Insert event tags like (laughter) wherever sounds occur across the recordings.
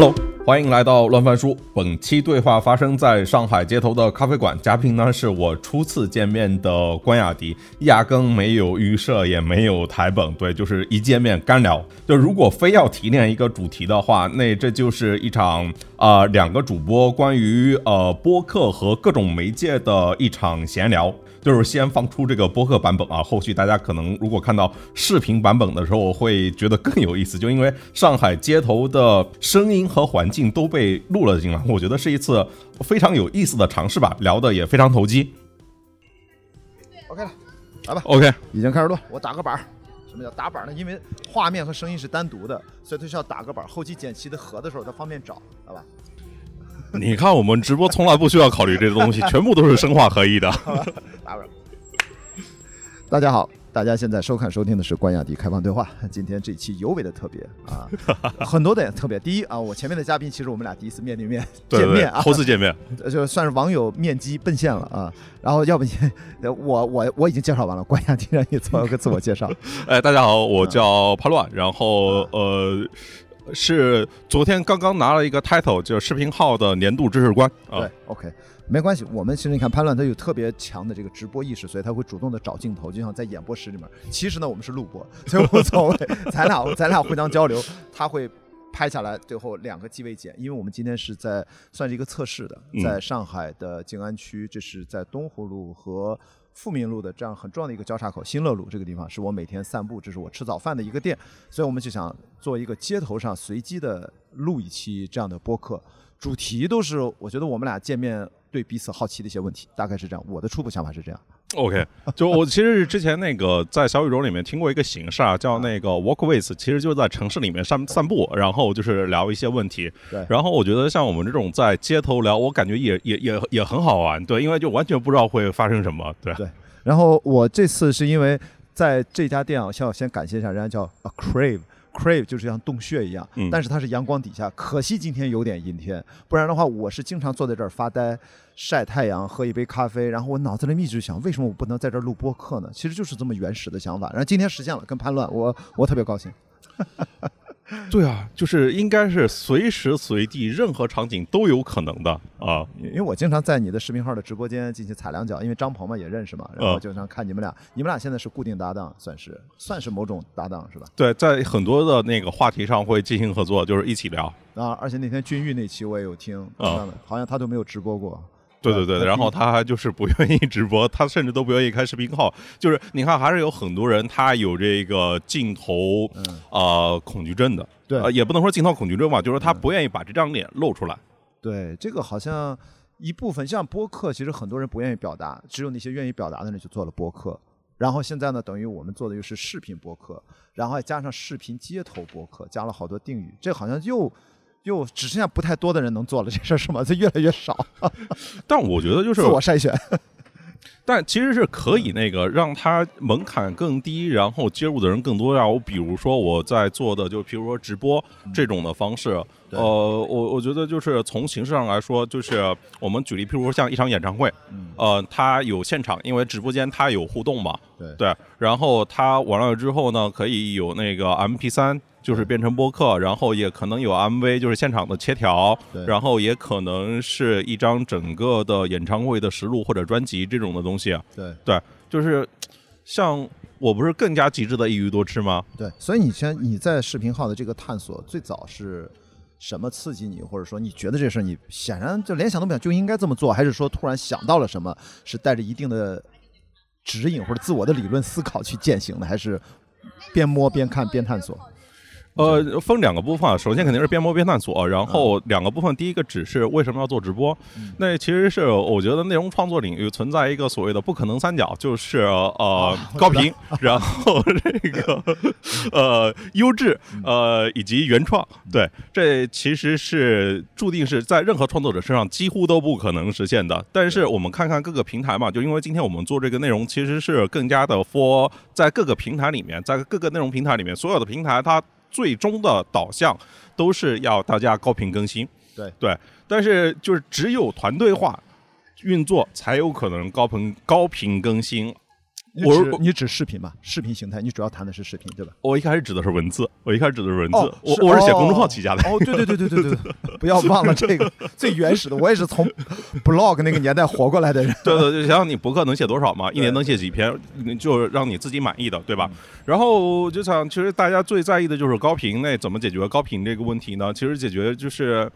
Hello，欢迎来到乱翻书。本期对话发生在上海街头的咖啡馆，嘉宾呢是我初次见面的关雅迪，压根没有预设，也没有台本，对，就是一见面干聊。就如果非要提炼一个主题的话，那这就是一场啊两个主播关于呃播客和各种媒介的一场闲聊。就是先放出这个播客版本啊，后续大家可能如果看到视频版本的时候，会觉得更有意思。就因为上海街头的声音和环境都被录了进来，我觉得是一次非常有意思的尝试吧，聊的也非常投机。OK 了，来吧，OK，已经开始录。我打个板儿。什么叫打板呢？因为画面和声音是单独的，所以它需要打个板儿。后期剪辑的合的时候，它方便找，好吧？(laughs) 你看，我们直播从来不需要考虑这些东西，全部都是生化合一的。(laughs) 大家好，大家现在收看收听的是关雅迪开放对话。今天这期尤为的特别啊，(laughs) 很多点特别。第一啊，我前面的嘉宾其实我们俩第一次面对面见面啊，头次见面，就算是网友面基奔现了啊。然后要不你，我我我已经介绍完了，关雅迪让你做个自我介绍。哎，大家好，我叫帕乱，然后呃。是昨天刚刚拿了一个 title，就是视频号的年度知识官。对，OK，没关系。我们其实你看潘乱，他有特别强的这个直播意识，所以他会主动的找镜头，就像在演播室里面。其实呢，我们是录播，(laughs) 所以无所谓。咱俩咱俩互相交流，他会拍下来，最后两个机位剪。因为我们今天是在算是一个测试的，在上海的静安区，这是在东湖路和。富民路的这样很重要的一个交叉口，新乐路这个地方是我每天散步，这是我吃早饭的一个店，所以我们就想做一个街头上随机的录一期这样的播客，主题都是我觉得我们俩见面对彼此好奇的一些问题，大概是这样，我的初步想法是这样。OK，(laughs) 就我其实是之前那个在小宇宙里面听过一个形式啊，叫那个 walk with，其实就是在城市里面散散步，然后就是聊一些问题。对。然后我觉得像我们这种在街头聊，我感觉也也也也很好玩，对，因为就完全不知道会发生什么，对。对。然后我这次是因为在这家店啊，需要先感谢一下人家叫 A Crave。Crave 就是像洞穴一样，但是它是阳光底下。可惜今天有点阴天，不然的话，我是经常坐在这儿发呆、晒太阳、喝一杯咖啡。然后我脑子里一直想，为什么我不能在这儿录播客呢？其实就是这么原始的想法。然后今天实现了，跟叛乱，我我特别高兴。(laughs) (laughs) 对啊，就是应该是随时随地、任何场景都有可能的啊。因为我经常在你的视频号的直播间进行踩两脚，因为张鹏嘛也认识嘛，然后经常看你们俩。你们俩现在是固定搭档，算是算是某种搭档是吧？对，在很多的那个话题上会进行合作，就是一起聊啊。而且那天君玉那期我也有听，啊，好像他都没有直播过。对对对，然后他还就是不愿意直播，他甚至都不愿意开视频号。就是你看，还是有很多人他有这个镜头啊恐惧症的，对，也不能说镜头恐惧症吧，就是他不愿意把这张脸露出来。对，这个好像一部分像播客，其实很多人不愿意表达，只有那些愿意表达的人就做了播客。然后现在呢，等于我们做的又是视频播客，然后还加上视频街头播客，加了好多定语，这好像又。又只剩下不太多的人能做了这事儿是吗？就越来越少。(laughs) 但我觉得就是自我筛选。(laughs) 但其实是可以那个让它门槛更低，然后接入的人更多。呀。我比如说我在做的，就比如说直播这种的方式。呃，我我觉得就是从形式上来说，就是我们举例，譬如说像一场演唱会，呃，它有现场，因为直播间它有互动嘛。对。对。然后它完了之后呢，可以有那个 MP 三。就是变成播客，然后也可能有 MV，就是现场的切条，然后也可能是一张整个的演唱会的实录或者专辑这种的东西。对对，就是像我不是更加极致的一鱼多吃吗？对，所以你先你在视频号的这个探索，最早是什么刺激你，或者说你觉得这事儿你显然就连想都不想就应该这么做，还是说突然想到了什么，是带着一定的指引或者自我的理论思考去践行的，还是边摸边看边探索？呃，分两个部分，首先肯定是边摸边探索，然后两个部分，第一个只是为什么要做直播？那其实是我觉得内容创作领域存在一个所谓的不可能三角，就是呃 (laughs) 高频，(laughs) 然后这个呃优质，呃以及原创。对，这其实是注定是在任何创作者身上几乎都不可能实现的。但是我们看看各个平台嘛，就因为今天我们做这个内容，其实是更加的 for 在各个平台里面，在各个内容平台里面，所有的平台它。最终的导向都是要大家高频更新，对对，但是就是只有团队化运作才有可能高频高频更新。我你指你指视频吧？视频形态，你主要谈的是视频，对吧？我一开始指的是文字，我一开始指的是文字，哦，我我是写公众号起家的。哦，对对对对对对对，不要忘了这个最原始的，我也是从 blog 那个年代活过来的人。对对，就想想你博客能写多少嘛？一年能写几篇，就让你自己满意的，对吧？然后就想，其实大家最在意的就是高频，那怎么解决高频这个问题呢？其实解决就是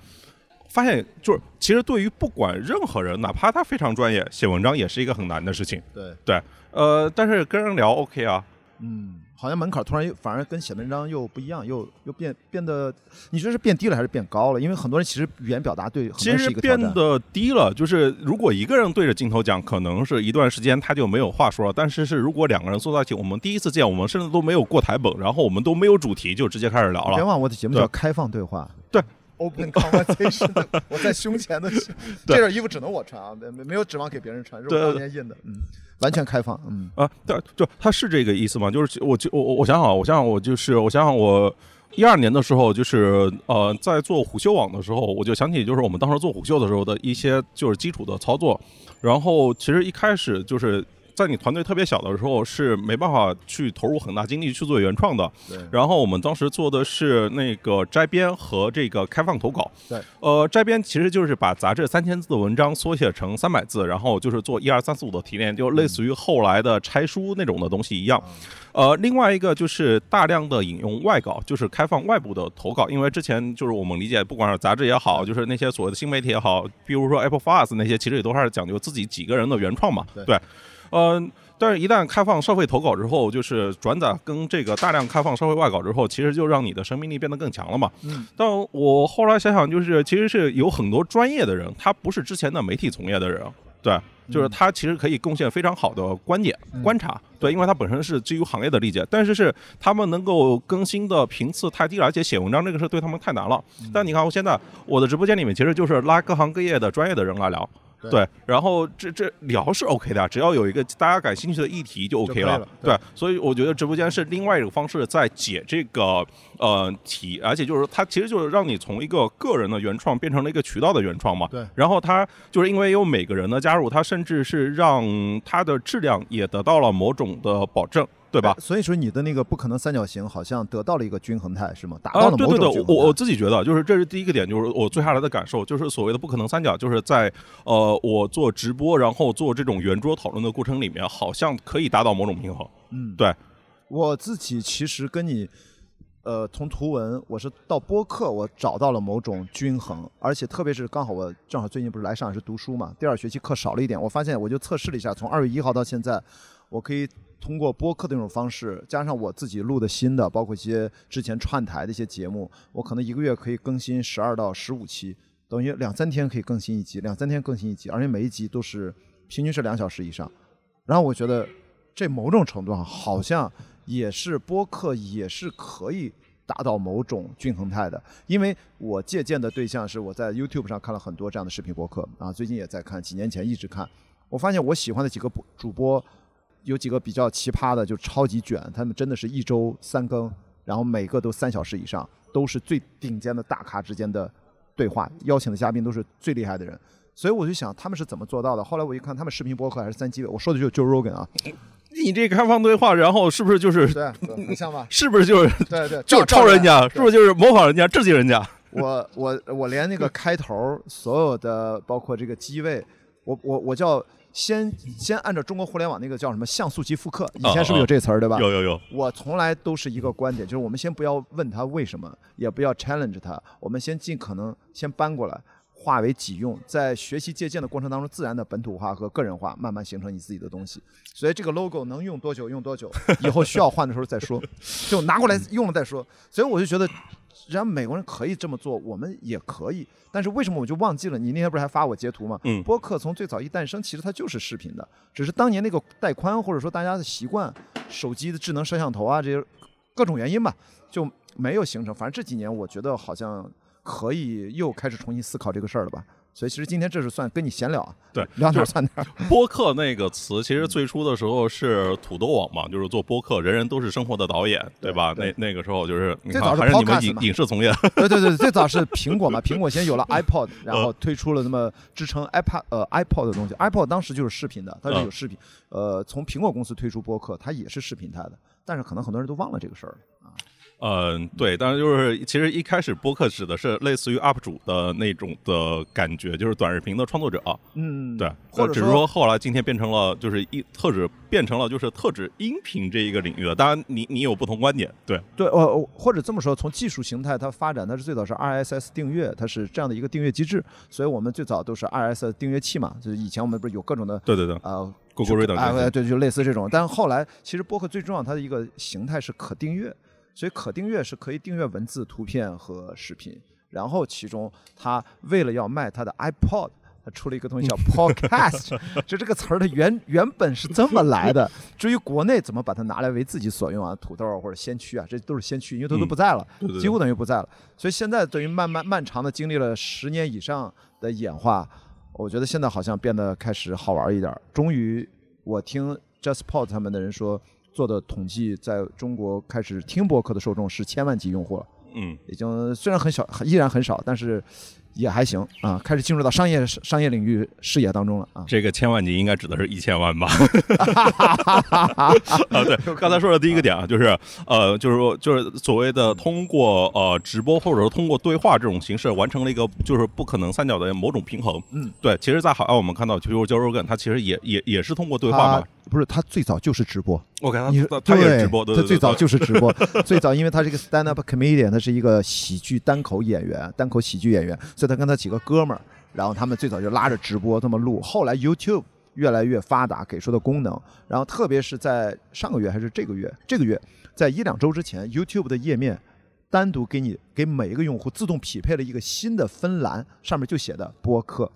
发现，就是其实对于不管任何人，哪怕他非常专业，写文章也是一个很难的事情。对，对，呃，但是跟人聊 OK 啊，嗯，好像门槛突然又反而跟写文章又不一样，又又变变得，你觉得是变低了还是变高了？因为很多人其实语言表达对其实。变得低了。就是如果一个人对着镜头讲，可能是一段时间他就没有话说了。但是是如果两个人坐在一起，我们第一次见，我们甚至都没有过台本，然后我们都没有主题，就直接开始聊了。别忘了我的节目叫开放对话。对。Open conversation，(laughs) 我在胸前的这件衣服只能我穿啊，没没没有指望给别人穿，是我对当年印的，嗯，完全开放，嗯啊，对，就他是这个意思吗？就是我就我我我想想，我想想，我就是我想想我。一二年的时候，就是呃，在做虎嗅网的时候，我就想起就是我们当时做虎嗅的时候的一些就是基础的操作。然后其实一开始就是在你团队特别小的时候，是没办法去投入很大精力去做原创的。对然后我们当时做的是那个摘编和这个开放投稿。对，呃，摘编其实就是把杂志三千字的文章缩写成三百字，然后就是做一二三四五的提炼，就类似于后来的拆书那种的东西一样。呃，另外一个就是大量的引用外稿，就是开放外部的投稿，因为之前就是我们理解，不管是杂志也好，就是那些所谓的新媒体也好，比如说 Apple Fast 那些，其实也都还是讲究自己几个人的原创嘛。对对，呃，但是一旦开放社会投稿之后，就是转载跟这个大量开放社会外稿之后，其实就让你的生命力变得更强了嘛。嗯。但我后来想想，就是其实是有很多专业的人，他不是之前的媒体从业的人，对。就是他其实可以贡献非常好的观点、观察，对，因为他本身是基于行业的理解，但是是他们能够更新的频次太低了，而且写文章这个事对他们太难了。但你看，我现在我的直播间里面其实就是拉各行各业的专业的人来聊，对。对，然后这这聊是 OK 的，只要有一个大家感兴趣的议题就 OK 了对。对，所以我觉得直播间是另外一种方式在解这个呃题，而且就是它其实就是让你从一个个人的原创变成了一个渠道的原创嘛，对。然后它就是因为有每个人的加入，它甚至是让它的质量也得到了某种的保证，对吧？所以说你的那个不可能三角形好像得到了一个均衡态，是吗？达到啊，了对对对某种均，衡我我。自己觉得，就是这是第一个点，就是我最下来的感受，就是所谓的不可能三角，就是在呃我做直播，然后做这种圆桌讨论的过程里面，好像可以达到某种平衡。嗯，对，我自己其实跟你，呃，从图文我是到播客，我找到了某种均衡，而且特别是刚好我正好最近不是来上海市读书嘛，第二学期课少了一点，我发现我就测试了一下，从二月一号到现在，我可以通过播客的这种方式，加上我自己录的新的，包括一些之前串台的一些节目，我可能一个月可以更新十二到十五期，等于两三天可以更新一集，两三天更新一集，而且每一集都是平均是两小时以上。然后我觉得这某种程度上好像也是播客也是可以达到某种均衡态的，因为我借鉴的对象是我在 YouTube 上看了很多这样的视频播客啊，最近也在看，几年前一直看，我发现我喜欢的几个播主播有几个比较奇葩的，就超级卷，他们真的是一周三更，然后每个都三小时以上，都是最顶尖的大咖之间的对话，邀请的嘉宾都是最厉害的人。所以我就想他们是怎么做到的。后来我一看，他们视频博客还是三机位，我说的就是 Joe Rogan 啊，你这开放对话，然后是不是就是对，对很像吧？是不是就是对对，就是抄人家，是不是就是模仿人家，致敬人家？我我我连那个开头所有的包括这个机位，我我我叫先先按照中国互联网那个叫什么像素级复刻，以前是不是有这词儿对吧？有有有，我从来都是一个观点，就是我们先不要问他为什么，也不要 challenge 他，我们先尽可能先搬过来，化为己用，在学习借鉴的过程当中，自然的本土化和个人化，慢慢形成你自己的东西。所以这个 logo 能用多久用多久，以后需要换的时候再说，就拿过来用了再说。所以我就觉得，人家美国人可以这么做，我们也可以。但是为什么我就忘记了？你那天不是还发我截图吗？嗯播客从最早一诞生，其实它就是视频的，只是当年那个带宽或者说大家的习惯，手机的智能摄像头啊这些各种原因吧，就没有形成。反正这几年我觉得好像可以又开始重新思考这个事儿了吧。所以其实今天这是算跟你闲聊啊，对，(laughs) 聊哪儿算哪儿。播客那个词，其实最初的时候是土豆网嘛，就是做播客，人人都是生活的导演，对吧？对那那个时候就是，你最早是你们影影视从业，对对对，最早是苹果嘛，苹果先有了 (laughs) iPod，然后推出了那么支撑 iPad 呃 iPod 的东西，iPod 当时就是视频的，它是有视频，呃，从苹果公司推出播客，它也是视频态的，但是可能很多人都忘了这个事儿。嗯，对，但是就是其实一开始播客指的是类似于 UP 主的那种的感觉，就是短视频的创作者，嗯，对，或者只是说后来今天变成了就是一特指变成了就是特指音频这一个领域的，当然你你有不同观点，对，对，呃，或者这么说，从技术形态它发展，它是最早是 RSS 订阅，它是这样的一个订阅机制，所以我们最早都是 RSS 订阅器嘛，就是以前我们不是有各种的对对对啊，Google Reader 啊，对，就类似这种。但后来其实播客最重要，它的一个形态是可订阅，所以可订阅是可以订阅文字、图片和视频。然后其中他为了要卖他的 iPod，他出了一个东西叫 Podcast，(laughs) 就这个词儿它原原本是这么来的。至于国内怎么把它拿来为自己所用啊，土豆或者先驱啊，这都是先驱，因为它都嗯不在了，对对对几乎等于不在了。所以现在等于慢慢漫长的经历了十年以上的演化，我觉得现在好像变得开始好玩一点儿。终于，我听 JustPod 他们的人说，做的统计，在中国开始听播客的受众是千万级用户了，嗯，已经虽然很小，依然很少，但是也还行啊，开始进入到商业商业领域视野当中了啊。这个千万级应该指的是一千万吧？(laughs) 啊，对，刚才说的第一个点啊，就是呃，就是说，就是所谓的通过呃直播或者说通过对话这种形式完成了一个就是不可能三角的某种平衡。嗯，对，其实，在海外我们看到，比如 Joe Rogan，他其实也也也是通过对话他嘛。不是，他最早就是直播。OK，他你他他也是直播，对对对，他最早就是直播，(laughs) 最早因为他是一个 stand up comedian，他是一个喜剧单口演员，单口喜剧演员，所以他跟他几个哥们儿，然后他们最早就拉着直播这么录，后来 YouTube 越来越发达，给出的功能，然后特别是在上个月还是这个月，这个月在一两周之前，YouTube 的页面单独给你给每一个用户自动匹配了一个新的分栏，上面就写的播客。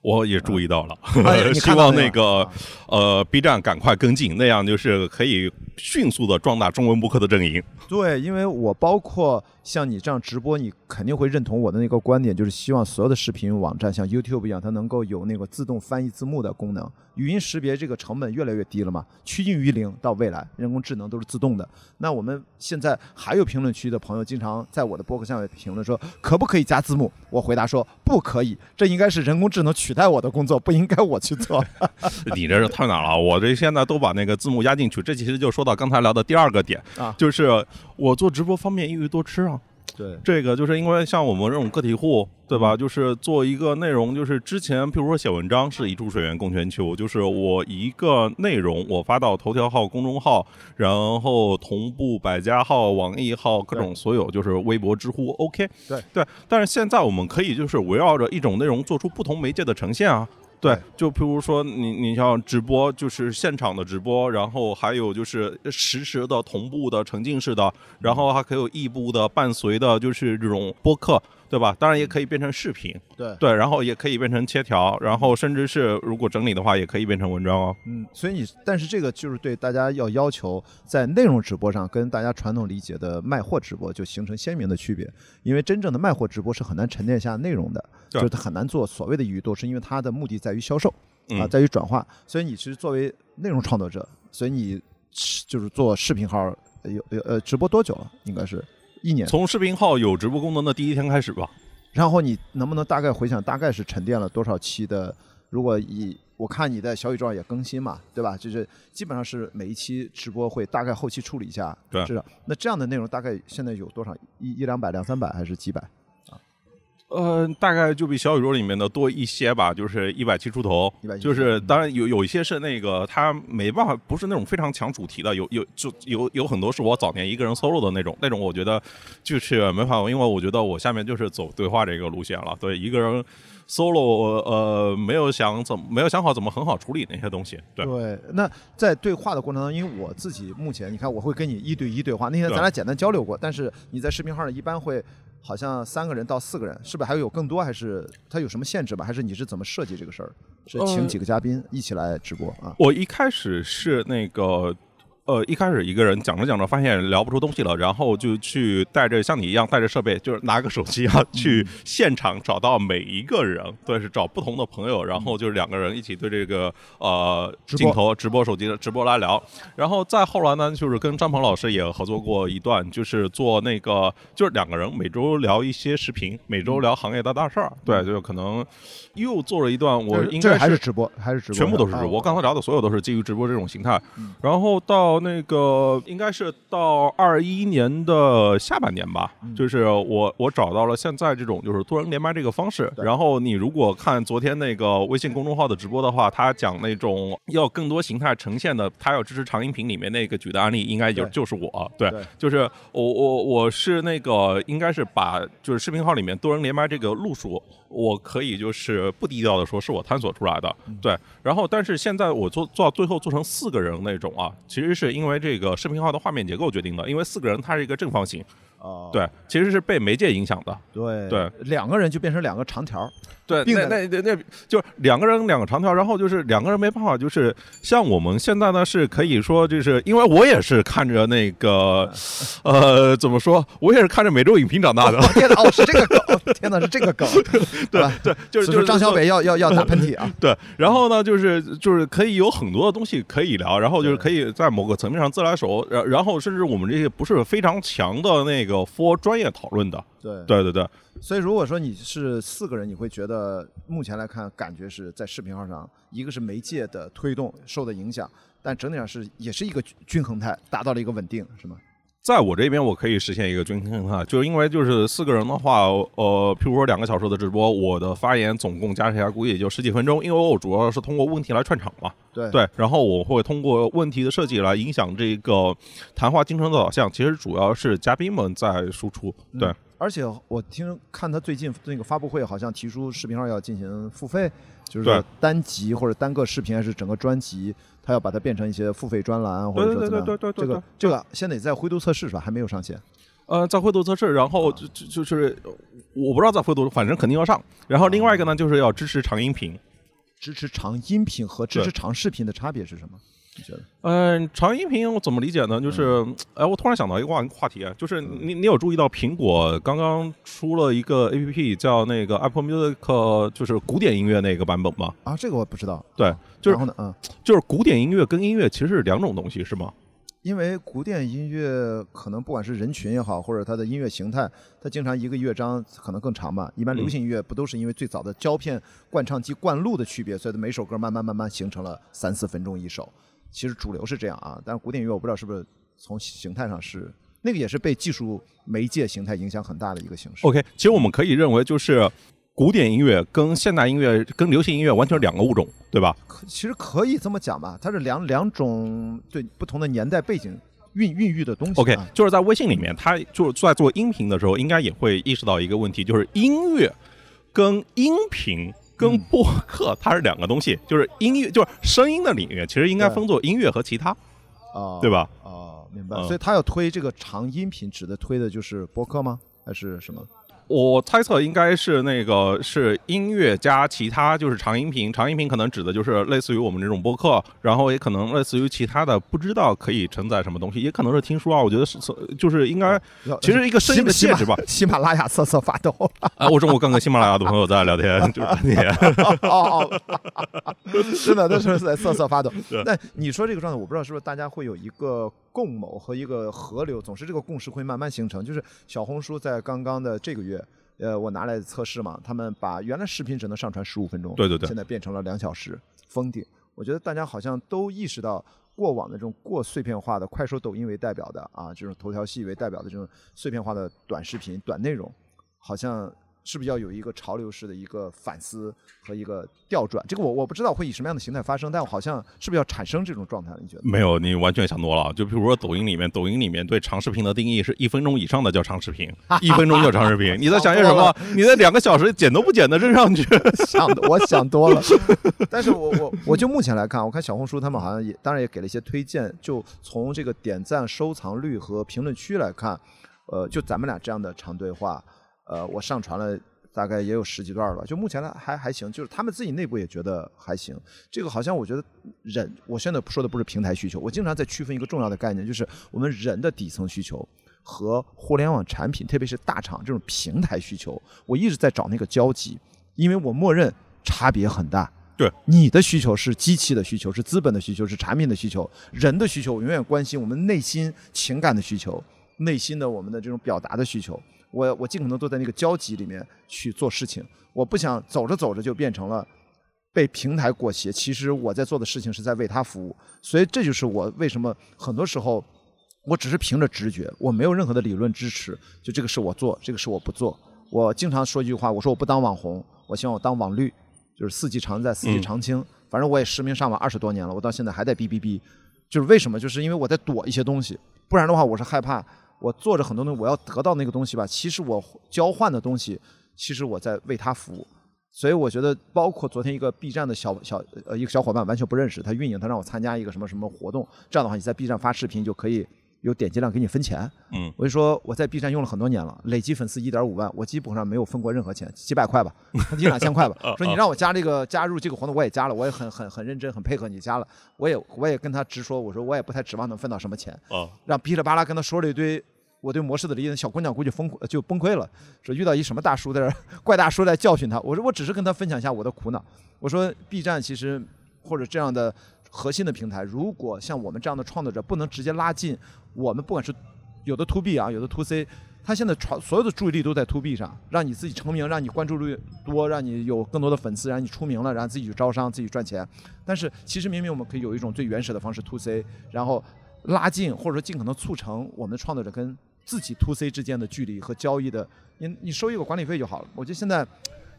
我也注意到了，哎 (laughs) 希望那个啊呃 B 站赶快跟进，那样就是可以迅速的壮大中文播客的阵营。对，因为我包括像你这样直播，你肯定会认同我的那个观点，就是希望所有的视频网站像 YouTube 一样，它能够有那个自动翻译字幕的功能。语音识别这个成本越来越低了嘛，趋近于零，到未来人工智能都是自动的。那我们现在还有评论区的朋友经常在我的博客下面评论说，可不可以加字幕？我回答说不可以，这应该是人工智能取代我的工作，不应该我去做。(laughs) 你这是太难了，我这现在都把那个字幕压进去。这其实就说到刚才聊的第二个点啊就是我做直播方便易于多吃啊。对，这个就是因为像我们这种个体户，对吧？就是做一个内容，就是之前譬如说写文章是一注水源供全球，就是我一个内容我发到头条号、公众号，然后同步百家号、网易号各种所有，就是微博、知乎，OK。对对，但是现在我们可以就是围绕着一种内容做出不同媒介的呈现啊。对对，就譬如说你你像直播，就是现场的直播，然后还有就是实时的同步的沉浸式的，然后还可以有异步的伴随的，就是这种播客，对吧？当然也可以变成视频，对对，然后也可以变成切条，然后甚至是如果整理的话，也可以变成文章哦。嗯，所以你，但是这个就是对大家要要求在内容直播上跟大家传统理解的卖货直播就形成鲜明的区别，因为真正的卖货直播是很难沉淀下内容的，对就是它很难做所谓的语多，是因为它的目的在于销售啊，嗯在于转化。所以你其实作为内容创作者，所以你是就是做视频号呃有有呃直播多久了？应该是一年。从视频号有直播功能的第一天开始吧。然后你能不能大概回想，大概是沉淀了多少期的？如果以我看你在小宇宙上也更新嘛，对吧？就是基本上是每一期直播会大概后期处理一下，对是的。那这样的内容大概现在有多少？一一两百、两三百还是几百？呃，大概就比小宇宙里面的多一些吧，就是一百期出头。就是当然有有一些是那个它没办法，不是那种非常强主题的，有有就有有很多是我早年一个人 solo 的那种，那种我觉得就是没办法，因为我觉得我下面就是走对话这个路线了，对一个人 solo 呃没有想怎么没有想好怎么很好处理那些东西，对。对，那在对话的过程当中，因为我自己目前，你看我会跟你一对一对话，那天咱俩简单交流过，但是你在视频号上一般会好像三个人到四个人，是不是还有更多？还是它有什么限制吧？还是你是怎么设计这个事儿？是请呃几个嘉宾一起来直播啊？我一开始是那个呃，一开始一个人讲着讲着发现聊不出东西了，然后就去带着像你一样带着设备，就是拿个手机啊，去现场找到每一个人，对，是找不同的朋友，然后就是两个人一起对这个呃镜头直播手机的直播来聊，然后再后来呢，就是跟张鹏老师也合作过一段，就是做那个就是两个人每周聊一些视频，每周聊行业的大事儿，对，就是可能又做了一段，我应该还是直播，还是直播，全部都是直播。啊刚才聊的所有都是基于直播这种形态。然后到那个应该是到二一年的下半年吧，就是我我找到了现在这种就是多人连麦这个方式。然后你如果看昨天那个微信公众号的直播的话，他讲那种要更多形态呈现的，他要支持长音频里面那个举的案例，应该就就是我。对对，就是我我我是那个应该是把就是视频号里面多人连麦这个路数，我可以就是不低调的说是我探索出来的，对。然后但是现在我做做到最后做成四个人那种啊，其实是因为这个视频号的画面结构决定的，因为四个人它是一个正方形，哦，对，其实是被媒介影响的，对。对，两个人就变成两个长条儿，对，那那那那就是两个人两个长条，然后就是两个人没办法，就是像我们现在呢是可以说，就是因为我也是看着那个，呃，怎么说，我也是看着每周影评长大的，天哪，哦，是这个梗，天哪，是这个梗，(laughs) 对对，就是就是张小北要要要打喷嚏啊，(laughs) 对，然后呢，就是就是可以有很多的东西可以聊，然后就是可以在某个层面上自来熟，然然后甚至我们这些不是非常强的那个 for 专业讨论的，对。对对对，所以如果说你是四个人，你会觉得目前来看，感觉是在视频号上，一个是媒介的推动受的影响，但整体上是也是一个均均衡态，达到了一个稳定，是吗？在我这边，我可以实现一个均衡哈，就是因为就是四个人的话，呃，譬如说两个小时的直播，我的发言总共加起来估计也就十几分钟，因为我主要是通过问题来串场嘛，对。对，然后我会通过问题的设计来影响这个谈话进程的导向，其实主要是嘉宾们在输出，对，而且我听看他最近那个发布会，好像提出视频号要进行付费，就是单集或者单个视频还是整个专辑，他要把它变成一些付费专栏，或者说怎么样？对对对对对这个这个现在也在灰度测试是吧？还没有上线。呃，在灰度测试，然后就就就是我不知道在灰度，反正肯定要上，然后另外一个呢就是要支持长音频，支持长音频和支持长视频的差别是什么？你觉得？嗯，长音频我怎么理解呢？就是，哎，我突然想到一个话话题，啊，就是你你有注意到苹果刚刚出了一个 A P P 叫那个 Apple Music，就是古典音乐那个版本吗？啊，这个我不知道。对，就是然后呢？嗯，就是古典音乐跟音乐其实是两种东西，是吗？因为古典音乐可能不管是人群也好，或者它的音乐形态，它经常一个乐章可能更长吧。一般流行音乐不都是因为最早的胶片灌唱机灌录的区别，所以它每首歌慢慢慢慢形成了三四分钟一首。其实主流是这样啊，但是古典音乐我不知道是不是从形态上是那个也是被技术媒介形态影响很大的一个形式。OK，其实我们可以认为就是古典音乐跟现代音乐跟流行音乐完全是两个物种，对吧？可其实可以这么讲吧，它是两两种对不同的年代背景孕孕育的东西、啊。OK，就是在微信里面，它就是在做音频的时候，应该也会意识到一个问题，就是音乐跟音频跟播客它是两个东西，就是音乐就是声音的领域，其实应该分作音乐和其他，啊，对吧？哦，明白。嗯所以他要推这个长音频，指的推的就是播客吗？还是什么？我猜测应该是那个是音乐加其他，就是长音频。长音频可能指的就是类似于我们这种播客，然后也可能类似于其他的，不知道可以承载什么东西，也可能是听书啊。我觉得是是就是应该，其实一个声音的介质吧。喜马拉雅瑟瑟发抖。哎，我中午刚跟喜马拉雅的朋友在聊天，(laughs) 就是半天。哦哦，(laughs) 真的，那时候是在瑟瑟发抖。(laughs) 那你说这个状态，我不知道是不是大家会有一个共谋和一个河流，总是这个共识会慢慢形成。就是小红书在刚刚的这个月，呃，我拿来测试嘛，他们把原来视频只能上传十五分钟，对对对现在变成了两小时封顶。我觉得大家好像都意识到。过往的这种过碎片化的快手、抖音为代表的啊，这种头条系为代表的这种碎片化的短视频、短内容，好像是不是要有一个潮流式的一个反思和一个调转？这个我我不知道会以什么样的形态发生，但我好像是不是要产生这种状态了？你觉得？没有，你完全想多了。就比如说抖音里面，抖音里面对长视频的定义是一分钟以上的叫长视频，一分钟叫长视频。你在想些什么？你在两个小时剪都不剪的扔上去。(laughs) 想的我想多了，(laughs) 但是我我我就目前来看，我看小红书他们好像也当然也给了一些推荐，就从这个点赞、收藏率和评论区来看，呃，就咱们俩这样的长对话，呃，我上传了大概也有十几段了，就目前呢还还行，就是他们自己内部也觉得还行。这个好像我觉得人，我现在说的不是平台需求，我经常在区分一个重要的概念，就是我们人的底层需求和互联网产品，特别是大厂这种平台需求，我一直在找那个交集，因为我默认差别很大。对，你的需求是机器的需求，是资本的需求，是产品的需求，人的需求，我永远关心我们内心情感的需求，内心的我们的这种表达的需求。我我尽可能都在那个交集里面去做事情，我不想走着走着就变成了被平台裹挟。其实我在做的事情是在为他服务，所以这就是我为什么很多时候我只是凭着直觉，我没有任何的理论支持，就这个是我做，这个是我不做。我经常说一句话，我说我不当网红，我希望我当网绿，就是四季常在，四季常青。反正我也实名上网二十多年了，我到现在还在哔哔哔。就是为什么？就是因为我在躲一些东西，不然的话我是害怕。我做着很多东西，我要得到那个东西吧。其实我交换的东西，其实我在为他服务。所以我觉得，包括昨天一个 B 站的小小呃一个小伙伴，完全不认识他运营，他让我参加一个什么什么活动。这样的话，你在 B 站发视频就可以有点击量给你分钱。嗯，我就说我在 B 站用了很多年了，累积粉丝一点五万，我基本上没有分过任何钱，几百块吧，(laughs) 一两千块吧。说你让我加这个加入这个活动，我也加了，我也很很很认真，很配合你加了。我也我也跟他直说，我说我也不太指望能分到什么钱。哦，让噼里啪啦跟他说了一堆。我对模式的理解，小姑娘估计崩就崩溃了，说遇到一什么大叔在这怪大叔在教训他。我说我只是跟他分享一下我的苦恼。我说 B 站其实或者这样的核心的平台，如果像我们这样的创作者不能直接拉近我们，不管是有的 To B 啊，有的 To C，他现在传所有的注意力都在 To B 上，让你自己成名，让你关注率多，让你有更多的粉丝，让你出名了，然后自己去招商，自己赚钱。但是其实明明我们可以有一种最原始的方式 To C，然后拉近或者说尽可能促成我们的创作者跟自己 to C 之间的距离和交易的，你你收一个管理费就好了。我觉得现在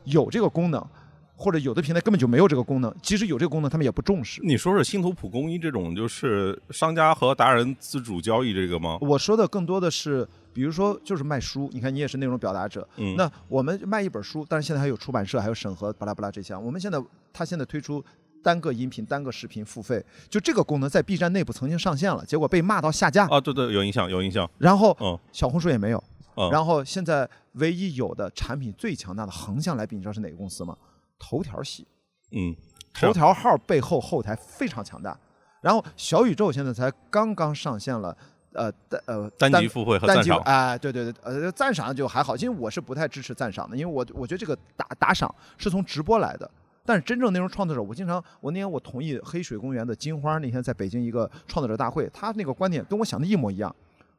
有这个功能，或者有的平台根本就没有这个功能。即使有这个功能，他们也不重视。你说是新图蒲公英这种，就是商家和达人自主交易这个吗？我说的更多的是，比如说就是卖书。你看，你也是内容表达者。嗯。那我们卖一本书，但是现在还有出版社，还有审核，巴拉巴拉这项。我们现在他现在推出。单个音频、单个视频付费，就这个功能在 B 站内部曾经上线了，结果被骂到下架。啊，对对，有印象，有印象。然后，嗯，小红书也没有。嗯。然后现在唯一有的产品最强大的横向来比，你知道是哪个公司吗？头条系。嗯。头条号背后后台非常强大。然后小宇宙现在才刚刚上线了，呃，单呃单级付费和赞赏。哎，对对对，呃，赞赏就还好，因为我是不太支持赞赏的，因为我我觉得这个打打赏是从直播来的。但是真正内容创作者，我经常，我那天我同意黑水公园的金花那天在北京一个创作者大会，他那个观点跟我想的一模一样。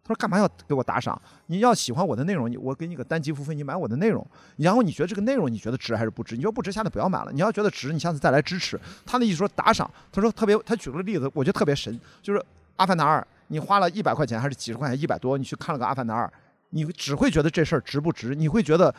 他说干嘛要给我打赏？你要喜欢我的内容，你我给你个单级付费，你买我的内容，然后你觉得这个内容你觉得值还是不值？你说不值，下次不要买了。你要觉得值，你下次再来支持。他那意思说打赏，他说特别，他举了个例子，我觉得特别神，就是《阿凡达二》，你花了一百块钱还是几十块钱，一百多，你去看了个《阿凡达二》，你只会觉得这事儿值不值？你会觉得。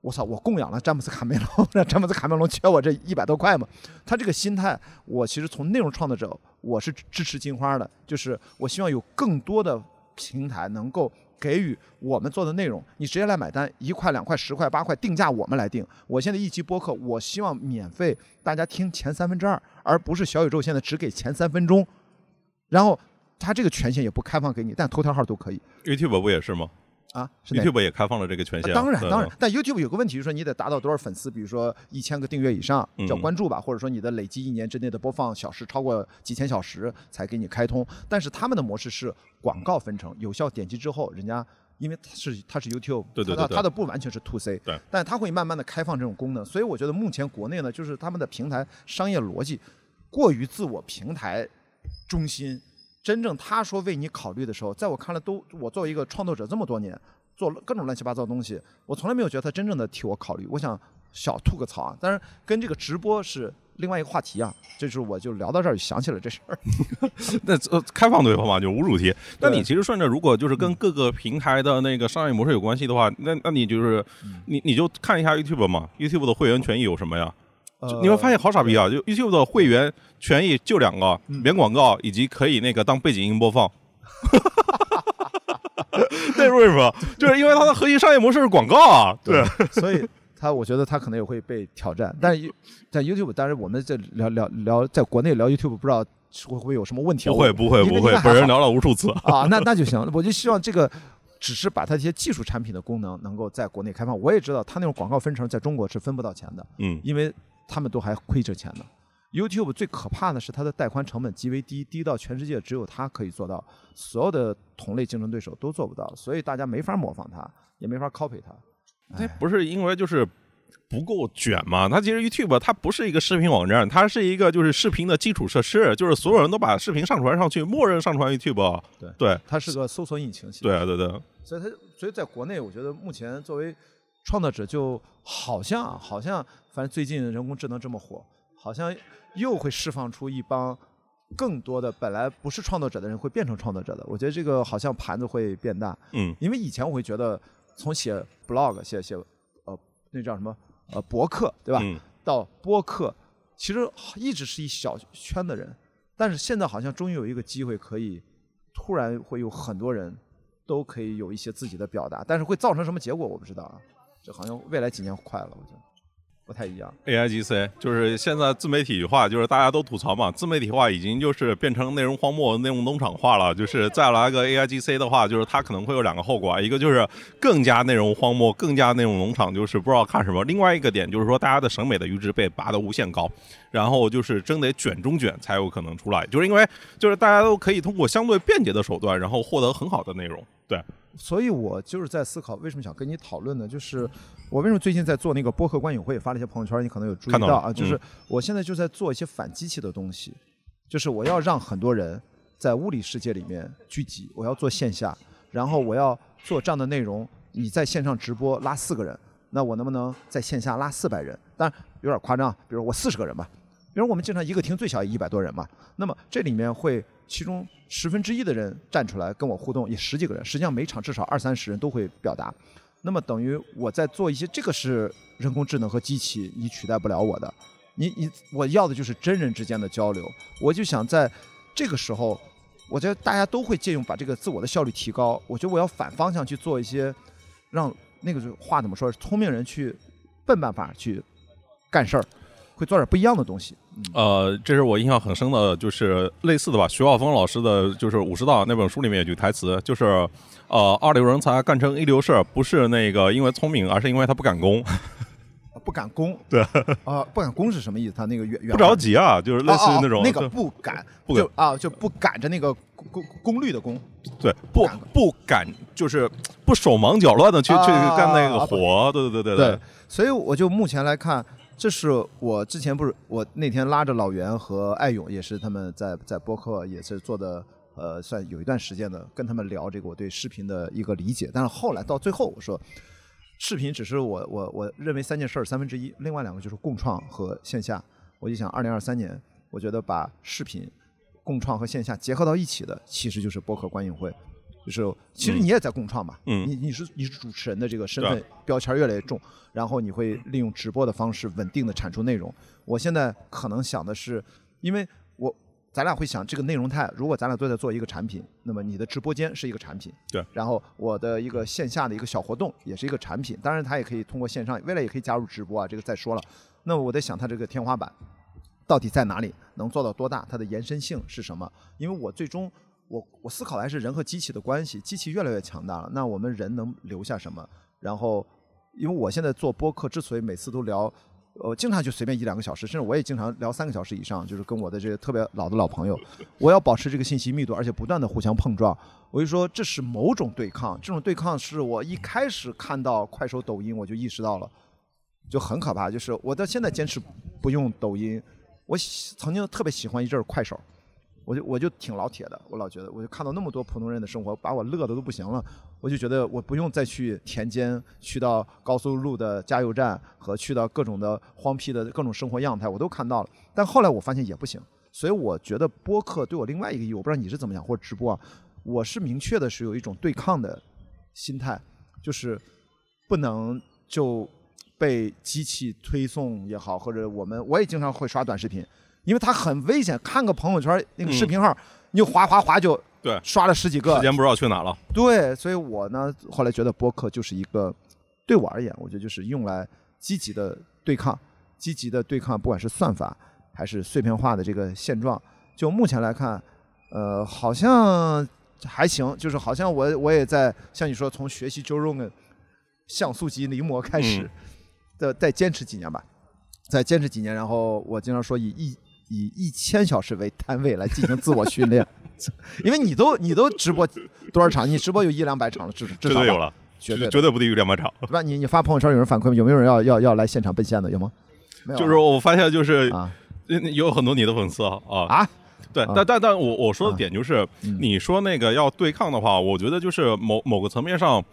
我操！我供养了詹姆斯卡梅隆，让 (laughs) 詹姆斯卡梅隆缺我这一百多块嘛？他这个心态，我其实从内容创作者，我是支持金花的，就是我希望有更多的平台能够给予我们做的内容，你直接来买单，一块、两块、十块、八块，定价我们来定。我现在一期播客，我希望免费，大家听前三分之二，而不是小宇宙现在只给前三分钟。然后他这个权限也不开放给你，但头条号都可以。YouTube 不也是吗？啊，YouTube 也开放了这个权限。当然，当然，但 YouTube 有个问题，就是说你得达到多少粉丝，比如说一千个订阅以上叫关注吧，或者说你的累计一年之内的播放小时超过几千小时才给你开通。但是他们的模式是广告分成，有效点击之后，人家因为它是它是 YouTube，对对对，它的不完全是 To C，对，但它会慢慢的开放这种功能。所以我觉得目前国内呢，就是他们的平台商业逻辑过于自我平台中心。真正他说为你考虑的时候，在我看来，都我作为一个创作者这么多年，做了各种乱七八糟的东西，我从来没有觉得他真正的替我考虑。我想小吐个槽啊，但是跟这个直播是另外一个话题啊。这是我就聊到这儿，就想起了这事儿。(laughs) 那呃，开放对话嘛，就无主题。那你其实顺着，如果就是跟各个平台的那个商业模式有关系的话，那那你就是你你就看一下 YouTube 嘛，YouTube 的会员权益有什么呀？你会发现好傻逼啊！就 YouTube 的会员权益就两个，免广告以及可以那个当背景音播放。那是为什么？就是因为它的核心商业模式是广告啊。对，所以它我觉得它可能也会被挑战。但是在 YouTube，当然我们在聊聊聊，在国内聊 YouTube，不知道会不会有什么问题？不会不会不会，本人 (laughs) 聊了无数次啊。那那就行，我就希望这个只是把它一些技术产品的功能能够在国内开放。我也知道它那种广告分成在中国是分不到钱的，嗯因为他们都还亏着钱呢。YouTube 最可怕的是它的带宽成本极为低，低到全世界只有它可以做到，所有的同类竞争对手都做不到，所以大家没法模仿它，也没法 copy 它。它不是因为就是不够卷嘛？它其实 YouTube 它不是一个视频网站，它是一个就是视频的基础设施，就是所有人都把视频上传上去，默认上传 YouTube。对对它是个搜索引擎系统。对对对，所以它所以在国内，我觉得目前作为创作者，就好像好像，反正最近人工智能这么火，好像又会释放出一帮更多的本来不是创作者的人会变成创作者的。我觉得这个好像盘子会变大，嗯。因为以前我会觉得从写 blog 写写呃那叫什么呃博客对吧，嗯？到播客，其实一直是一小圈的人，但是现在好像终于有一个机会可以，突然会有很多人都可以有一些自己的表达，但是会造成什么结果我不知道啊，这好像未来几年快了，我觉得不太一样。AIGC 就是现在自媒体化，就是大家都吐槽嘛，自媒体化已经就是变成内容荒漠、内容农场化了。就是再来个 AIGC 的话，就是它可能会有两个后果啊，一个就是更加内容荒漠、更加内容农场，就是不知道看什么；另外一个点就是说，大家的审美的阈值被拔得无限高，然后就是真得卷中卷才有可能出来，就是因为就是大家都可以通过相对便捷的手段，然后获得很好的内容。对，所以我就是在思考，为什么想跟你讨论呢？就是我为什么最近在做那个播客观影会，发了一些朋友圈，你可能有注意到啊。就是嗯我现在就在做一些反机器的东西，就是我要让很多人在物理世界里面聚集，我要做线下，然后我要做这样的内容。你在线上直播拉四个人，那我能不能在线下拉四百人？当然有点夸张，比如我四十个人吧，比如我们经常一个厅最小也一百多人嘛，那么这里面会其中十分之一的人站出来跟我互动，也十几个人，实际上每场至少二三十人都会表达。那么等于我在做一些，这个是人工智能和机器你取代不了我的，你你我要的就是真人之间的交流。我就想在这个时候，我觉得大家都会借用把这个自我的效率提高。我觉得我要反方向去做一些，让那个话怎么说，聪明人去笨办法去干事儿，会做点不一样的东西。嗯呃，这是我印象很深的，就是类似的吧。徐浩峰老师的就是《武士道》那本书里面有句台词，就是呃，二流人才干成一流事儿，不是那个因为聪明，而是因为他不敢攻，(laughs) 不敢攻，对啊、不敢攻是什么意思？他那个原原不着急啊，就是类似于那种、哦哦那个不敢，不敢就啊就不赶着那个功功功率的功，对不敢不敢，就是不手忙脚乱的去、啊去干那个啊对，对对对对，所以我就目前来看，这是我之前不是我那天拉着老袁和艾勇，也是他们在在播客也是做的。呃，算有一段时间的，跟他们聊这个我对视频的一个理解，但是后来到最后我说，视频只是我我我认为三件事儿三分之一，另外两个就是共创和线下。我就想，二零二三年，我觉得把视频、共创和线下结合到一起的，其实就是播客观影会。就是其实你也在共创嘛，嗯你你是你是主持人的这个身份标签越来越重，然后你会利用直播的方式稳定的产出内容。我现在可能想的是，因为我咱俩会想这个内容态，如果咱俩都在做一个产品，那么你的直播间是一个产品，对，然后我的一个线下的一个小活动也是一个产品，当然它也可以通过线上，未来也可以加入直播啊，这个再说了。那么我在想它这个天花板到底在哪里，能做到多大，它的延伸性是什么？因为我最终我我思考的还是人和机器的关系，机器越来越强大了，那我们人能留下什么？然后，因为我现在做播客，之所以每次都聊，呃，经常就随便一两个小时，甚至我也经常聊三个小时以上，就是跟我的这些特别老的老朋友，我要保持这个信息密度，而且不断的互相碰撞。我就说这是某种对抗，这种对抗是我一开始看到快手、抖音我就意识到了，就很可怕。就是我到现在坚持不用抖音，我曾经特别喜欢一阵快手，我就我就挺老铁的，我老觉得，我就看到那么多普通人的生活，把我乐的都不行了，我就觉得我不用再去田间，去到高速路的加油站和去到各种的荒僻的各种生活样态，我都看到了。但后来我发现也不行，所以我觉得播客对我另外一个意义，我不知道你是怎么想，或者直播啊，我是明确的是有一种对抗的心态，就是不能就被机器推送也好，或者我们我也经常会刷短视频，因为它很危险，看个朋友圈那个视频号，你就划划划就对刷了十几个时，间不知道去哪了。对，所以我呢后来觉得播客就是一个对我而言，我觉得就是用来积极的对抗，积极的对抗，不管是算法还是碎片化的这个现状。就目前来看，呃，好像还行，就是好像我我也在像你说从学习 Joe Rogan 像素级临摹开始嗯，的再坚持几年吧，再坚持几年，然后我经常说以一以一千小时为单位来进行自我训练，(laughs) 因为你都你都直播多少场？你直播有一两百场了，至至少有了，绝对绝对不低于两百场。对吧？你你发朋友圈有人反馈吗？有没有人要要要来现场奔现的？有吗？没有啊，就是我发现就是啊有很多你的粉丝啊啊啊，对，啊但但但我我说的点就是，嗯你说那个要对抗的话，我觉得就是某某个层面上，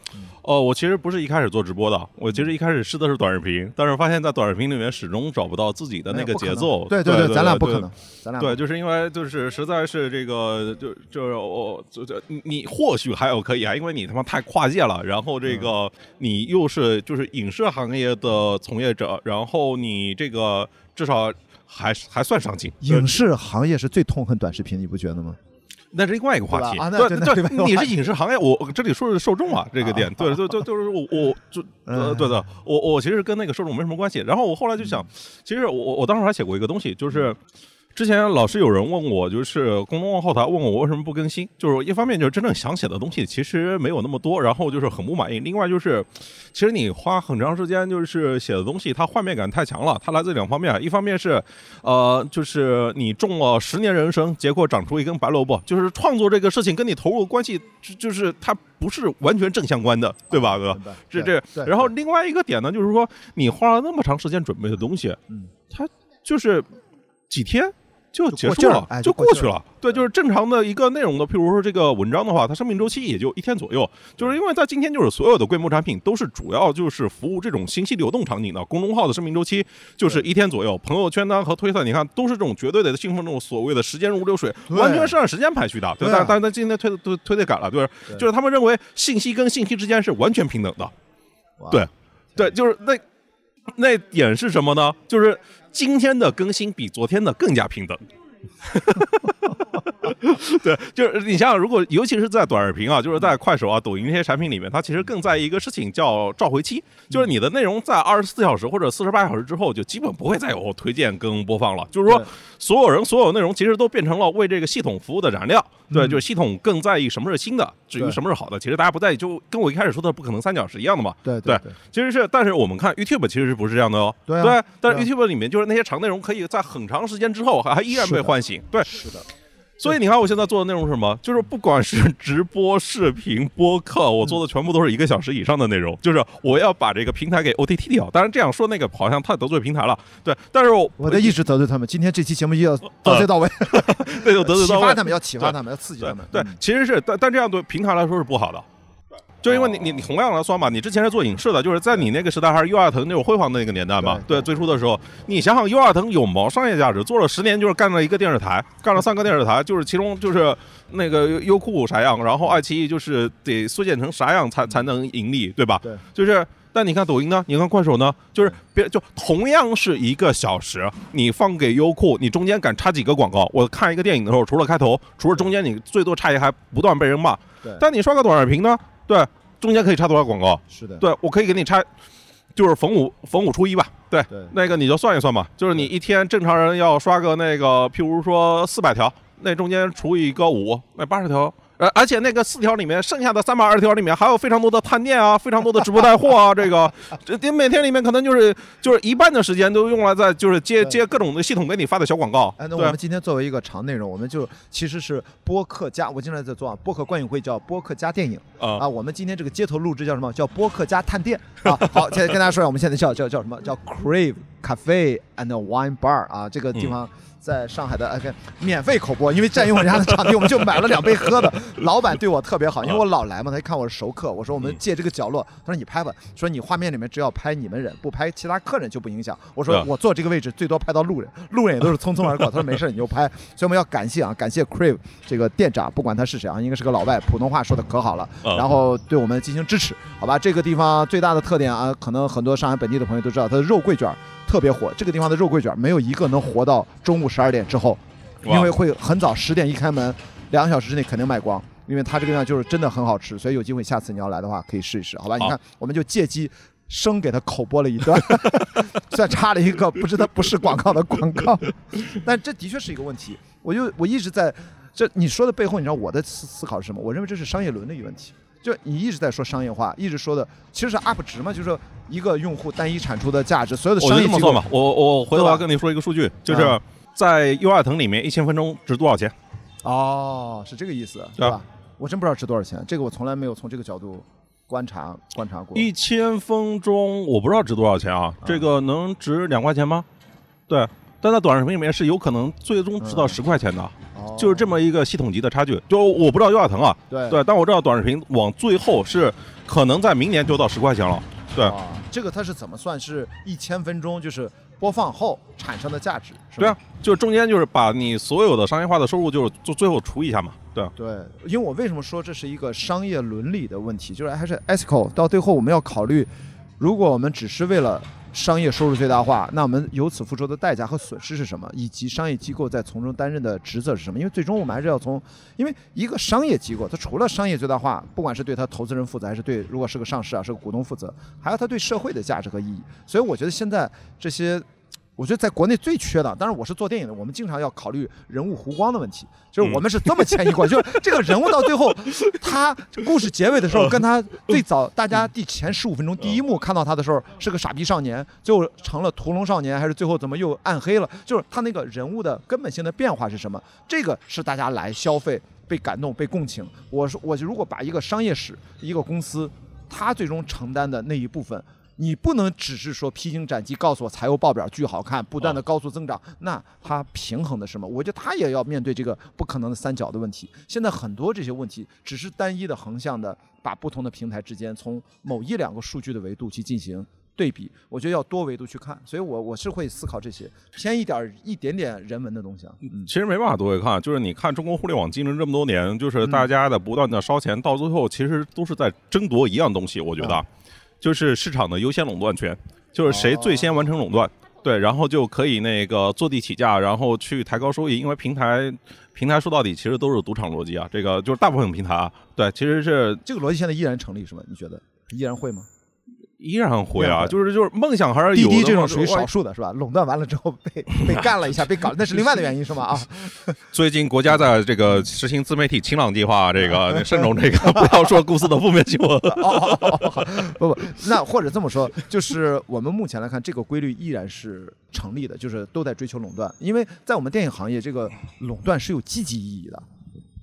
嗯呃，我其实不是一开始做直播的，我其实一开始试的是短视频，但是发现在短视频里面始终找不到自己的那个节奏。对对对，咱俩不对可能，咱俩对，就是因为就是实在是这个就就是我就就你你或许还有可以啊，因为你他妈太跨界了，然后这嗯个你又是就是影视行业的从业者，然后你这个至少还还算上进。影视行业是最痛恨短视频，你不觉得吗？那是另外一个话题对对你是影视行业，我这里说的是受众啊，这个点，对对对，就是我我就呃嗯对的，我我其实跟那个受众没什么关系。然后我后来就想，其实我我我当时还写过一个东西，就是。之前老是有人问我，就是公众号后台问我为什么不更新，就是一方面就是真正想写的东西其实没有那么多，然后就是很不满意。另外就是，其实你花很长时间就是写的东西，它画面感太强了。它来自两方面，一方面是，呃，就是你种了十年人参，结果长出一根白萝卜，就是创作这个事情跟你投入关系，就就是它不是完全正相关的，对吧，哥？这这，然后另外一个点呢，就是说你花了那么长时间准备的东西，嗯，它就是几天就结束了，哎就就过去了。对，就是正常的一个内容的，譬如说这个文章的话，它生命周期也就一天左右。就是因为在今天，就是所有的规模产品都是主要就是服务这种信息流动场景的。公众号的生命周期就是一天左右，朋友圈呢和推特，你看都是这种绝对的信奉这种所谓的时间如流水，完全是按时间排序的。对，但但但今天推的推推的改了，就是对就是他们认为信息跟信息之间是完全平等的。对对，就是那那点是什么呢？就是今天的更新比昨天的更加平等。(laughs) 对，就是你想想，如果尤其是在短视频啊，就是在快手啊、抖音这些产品里面，它其实更在意一个事情叫召回期，就是你的内容在二十四小时或者四十八小时之后，就基本不会再有推荐跟播放了。就是说，所有人所有内容其实都变成了为这个系统服务的燃料。对，嗯就是系统更在意什么是新的，至于什么是好的，其实大家不在意，就跟我一开始说的不可能三角是一样的嘛。对对对，其实是，但是我们看 YouTube 其实是不是这样的哦？对啊但是 YouTube 里面就是那些长内容可以在很长时间之后还还依然被唤醒。对，是的，所以你看我现在做的内容是什么？就是不管是直播、视频、播客，我做的全部都是一个小时以上的内容。就是我要把这个平台给 OTT 掉。当然这样说那个好像太得罪平台了。对，但是我我在一直得罪他们，今天这期节目要得罪到位，(laughs) 对就得罪 (laughs) 到位启发。他们，要启发他们，要刺激对他们。对嗯，其实是，但但这样对平台来说是不好的。就因为你你你同样来算嘛，你之前是做影视的，就是在你那个时代还是优亚腾那种辉煌的那个年代嘛。对对，最初的时候，你想想优亚腾有毛商业价值？做了十年就是干了一个电视台，干了三个电视台，就是其中就是那个优优酷啥样，然后爱奇艺就是得缩减成啥样才才能盈利，对吧？对，就是。但你看抖音呢？你看快手呢？就是别就同样是一个小时，你放给优酷，你中间敢插几个广告？我看一个电影的时候，除了开头，除了中间，你最多插一还不断被人骂。对但你刷个短视频呢？对，中间可以插多少广告？是的，对我可以给你插，就是逢五逢五初一吧。对，对那个你就算一算吧，就是你一天正常人要刷个那个，譬如说四百条，那中间除以个五，那八十条。呃，而且那个四条里面，剩下的三百二十条里面还有非常多的探店啊，非常多的直播带货啊，这个，(laughs) 这这每天里面可能就是就是一半的时间都用来在就是接接各种的系统给你发的小广告。哎，那我们今天作为一个长内容，我们就其实是播客加，我经常在做啊，播客观影会叫播客加电影啊啊。我们今天这个街头录制叫什么？叫播客加探店啊。好，现在跟大家说一下，我们现在叫叫叫什么？叫 Crave Cafe and Wine Bar 啊，这个地方。在上海的呃，免费口播，因为占用人家的场地，我们就买了两杯喝的。(laughs) 老板对我特别好，因为我老来嘛，他一看我是熟客，我说我们借这个角落，他说你拍吧，说你画面里面只要拍你们人，不拍其他客人就不影响。我说我坐这个位置最多拍到路人，路人也都是匆匆而过。(laughs) 他说没事，你就拍。所以我们要感谢啊，感谢 Crave 这个店长，不管他是谁啊，应该是个老外，普通话说的可好了，嗯然后对我们进行支持，好吧？这个地方最大的特点啊，可能很多上海本地的朋友都知道，它的肉桂卷儿特别火。这个地方的肉桂卷没有一个能活到中午十二点之后。因为会很早，十点一开门，两个小时之内肯定卖光。因为它这个地方就是真的很好吃，所以有机会下次你要来的话可以试一试，好吧？好你看，我们就借机生给他口播了一段，(laughs) 虽然插了一个不知道不是广告的广告，(laughs) 但这的确是一个问题。我就我一直在这你说的背后，你知道我的思思考是什么？我认为这是商业伦理问题。就你一直在说商业化，一直说的其实是 UP 值嘛，就是说一个用户单一产出的价值，所有的我商业机构就这么算吧，我我回头对吧要跟你说一个数据，就是啊在优爱腾里面一千分钟值多少钱？哦，是这个意思，对吧？我真不知道值多少钱，这个我从来没有从这个角度观察观察过。一千分钟我不知道值多少钱啊，这个能值两块钱吗？对，但在短视频里面是有可能最终值到嗯十块钱的，哦就是这么一个系统级的差距。就我不知道优爱腾啊，对对，但我知道短视频往最后是可能在明年就到十块钱了。对，啊，这个它是怎么算？是一千分钟，就是播放后产生的价值，是对啊，就是中间就是把你所有的商业化的收入，就是就最后除一下嘛。对啊，对，因为我为什么说这是一个商业伦理的问题，就是还是 ethical，到最后我们要考虑，如果我们只是为了商业收入最大化，那我们由此付出的代价和损失是什么，以及商业机构在从中担任的职责是什么？因为最终我们还是要从，因为一个商业机构，它除了商业最大化，不管是对它投资人负责，还是对如果是个上市啊，是个股东负责，还有它对社会的价值和意义。所以我觉得现在这些。我觉得在国内最缺的，当然我是做电影的，我们经常要考虑人物弧光的问题，就是我们是这么牵一挂，就是这个人物到最后，(laughs) 他故事结尾的时候，跟他最早大家第前十五分钟第一幕看到他的时候是个傻逼少年，最后成了屠龙少年，还是最后怎么又暗黑了？就是他那个人物的根本性的变化是什么？这个是大家来消费、被感动、被共情。我说，我如果把一个商业史、一个公司，他最终承担的那一部分。你不能只是说披荆斩棘，告诉我财务报表巨好看，不断的高速增长，那它平衡的是什么？我觉得它也要面对这个不可能的三角的问题。现在很多这些问题只是单一的横向的，把不同的平台之间从某一两个数据的维度去进行对比，我觉得要多维度去看。所以我我是会思考这些偏一点儿一点点人文的东西啊。嗯其实没办法多维看，就是你看中国互联网竞争这么多年，就是嗯大家的不断的烧钱，到最后其实都是在争夺一样东西。我觉得，啊就是市场的优先垄断权，就是谁最先完成垄断，对，然后就可以那个坐地起价，然后去抬高收益。因为平台平台说到底其实都是赌场逻辑啊，这个就是大部分平台啊，对，其实是这个逻辑现在依然成立是吗？你觉得依然会吗？依然会啊，就是就是梦想还是有的。滴滴这种属于少数的是吧？垄断完了之后被 (laughs) 被干了一下，被搞，那是另外的原因是吗？啊，(laughs) 最近国家在这个实行自媒体清朗计划，这个 (laughs) 慎重这个不要说公司的负面新闻。哦哦哦哦，好不不，那或者这么说，就是我们目前来看，这个规律依然是成立的，就是都在追求垄断，因为在我们电影行业，这个垄断是有积极意义的。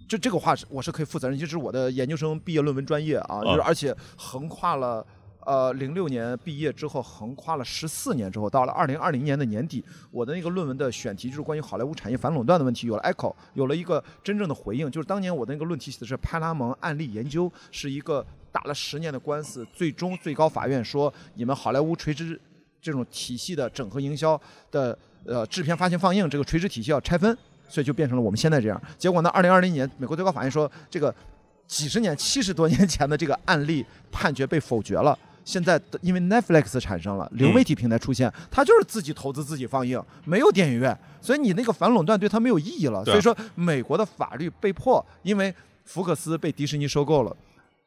就这个话是我是可以负责任，就是我的研究生毕业论文专业啊，就是而且横跨了。呃，零六年毕业之后，横跨了十四年之后，到了二零二零年的年底，我的那个论文的选题就是关于好莱坞产业反垄断的问题，有了 echo，有了一个真正的回应。就是当年我的那个论题写的是派拉蒙案例研究，是一个打了十年的官司，最终最高法院说你们好莱坞垂直这种体系的整合营销的呃制片发行放映这个垂直体系要拆分，所以就变成了我们现在这样。结果呢，二零二零年美国最高法院说这个几十年、七十多年前的这个案例判决被否决了。现在的因为 Netflix 产生了流媒体平台出现，它就是自己投资自己放映，没有电影院，所以你那个反垄断对它没有意义了。所以说，美国的法律被迫因为福克斯被迪士尼收购了。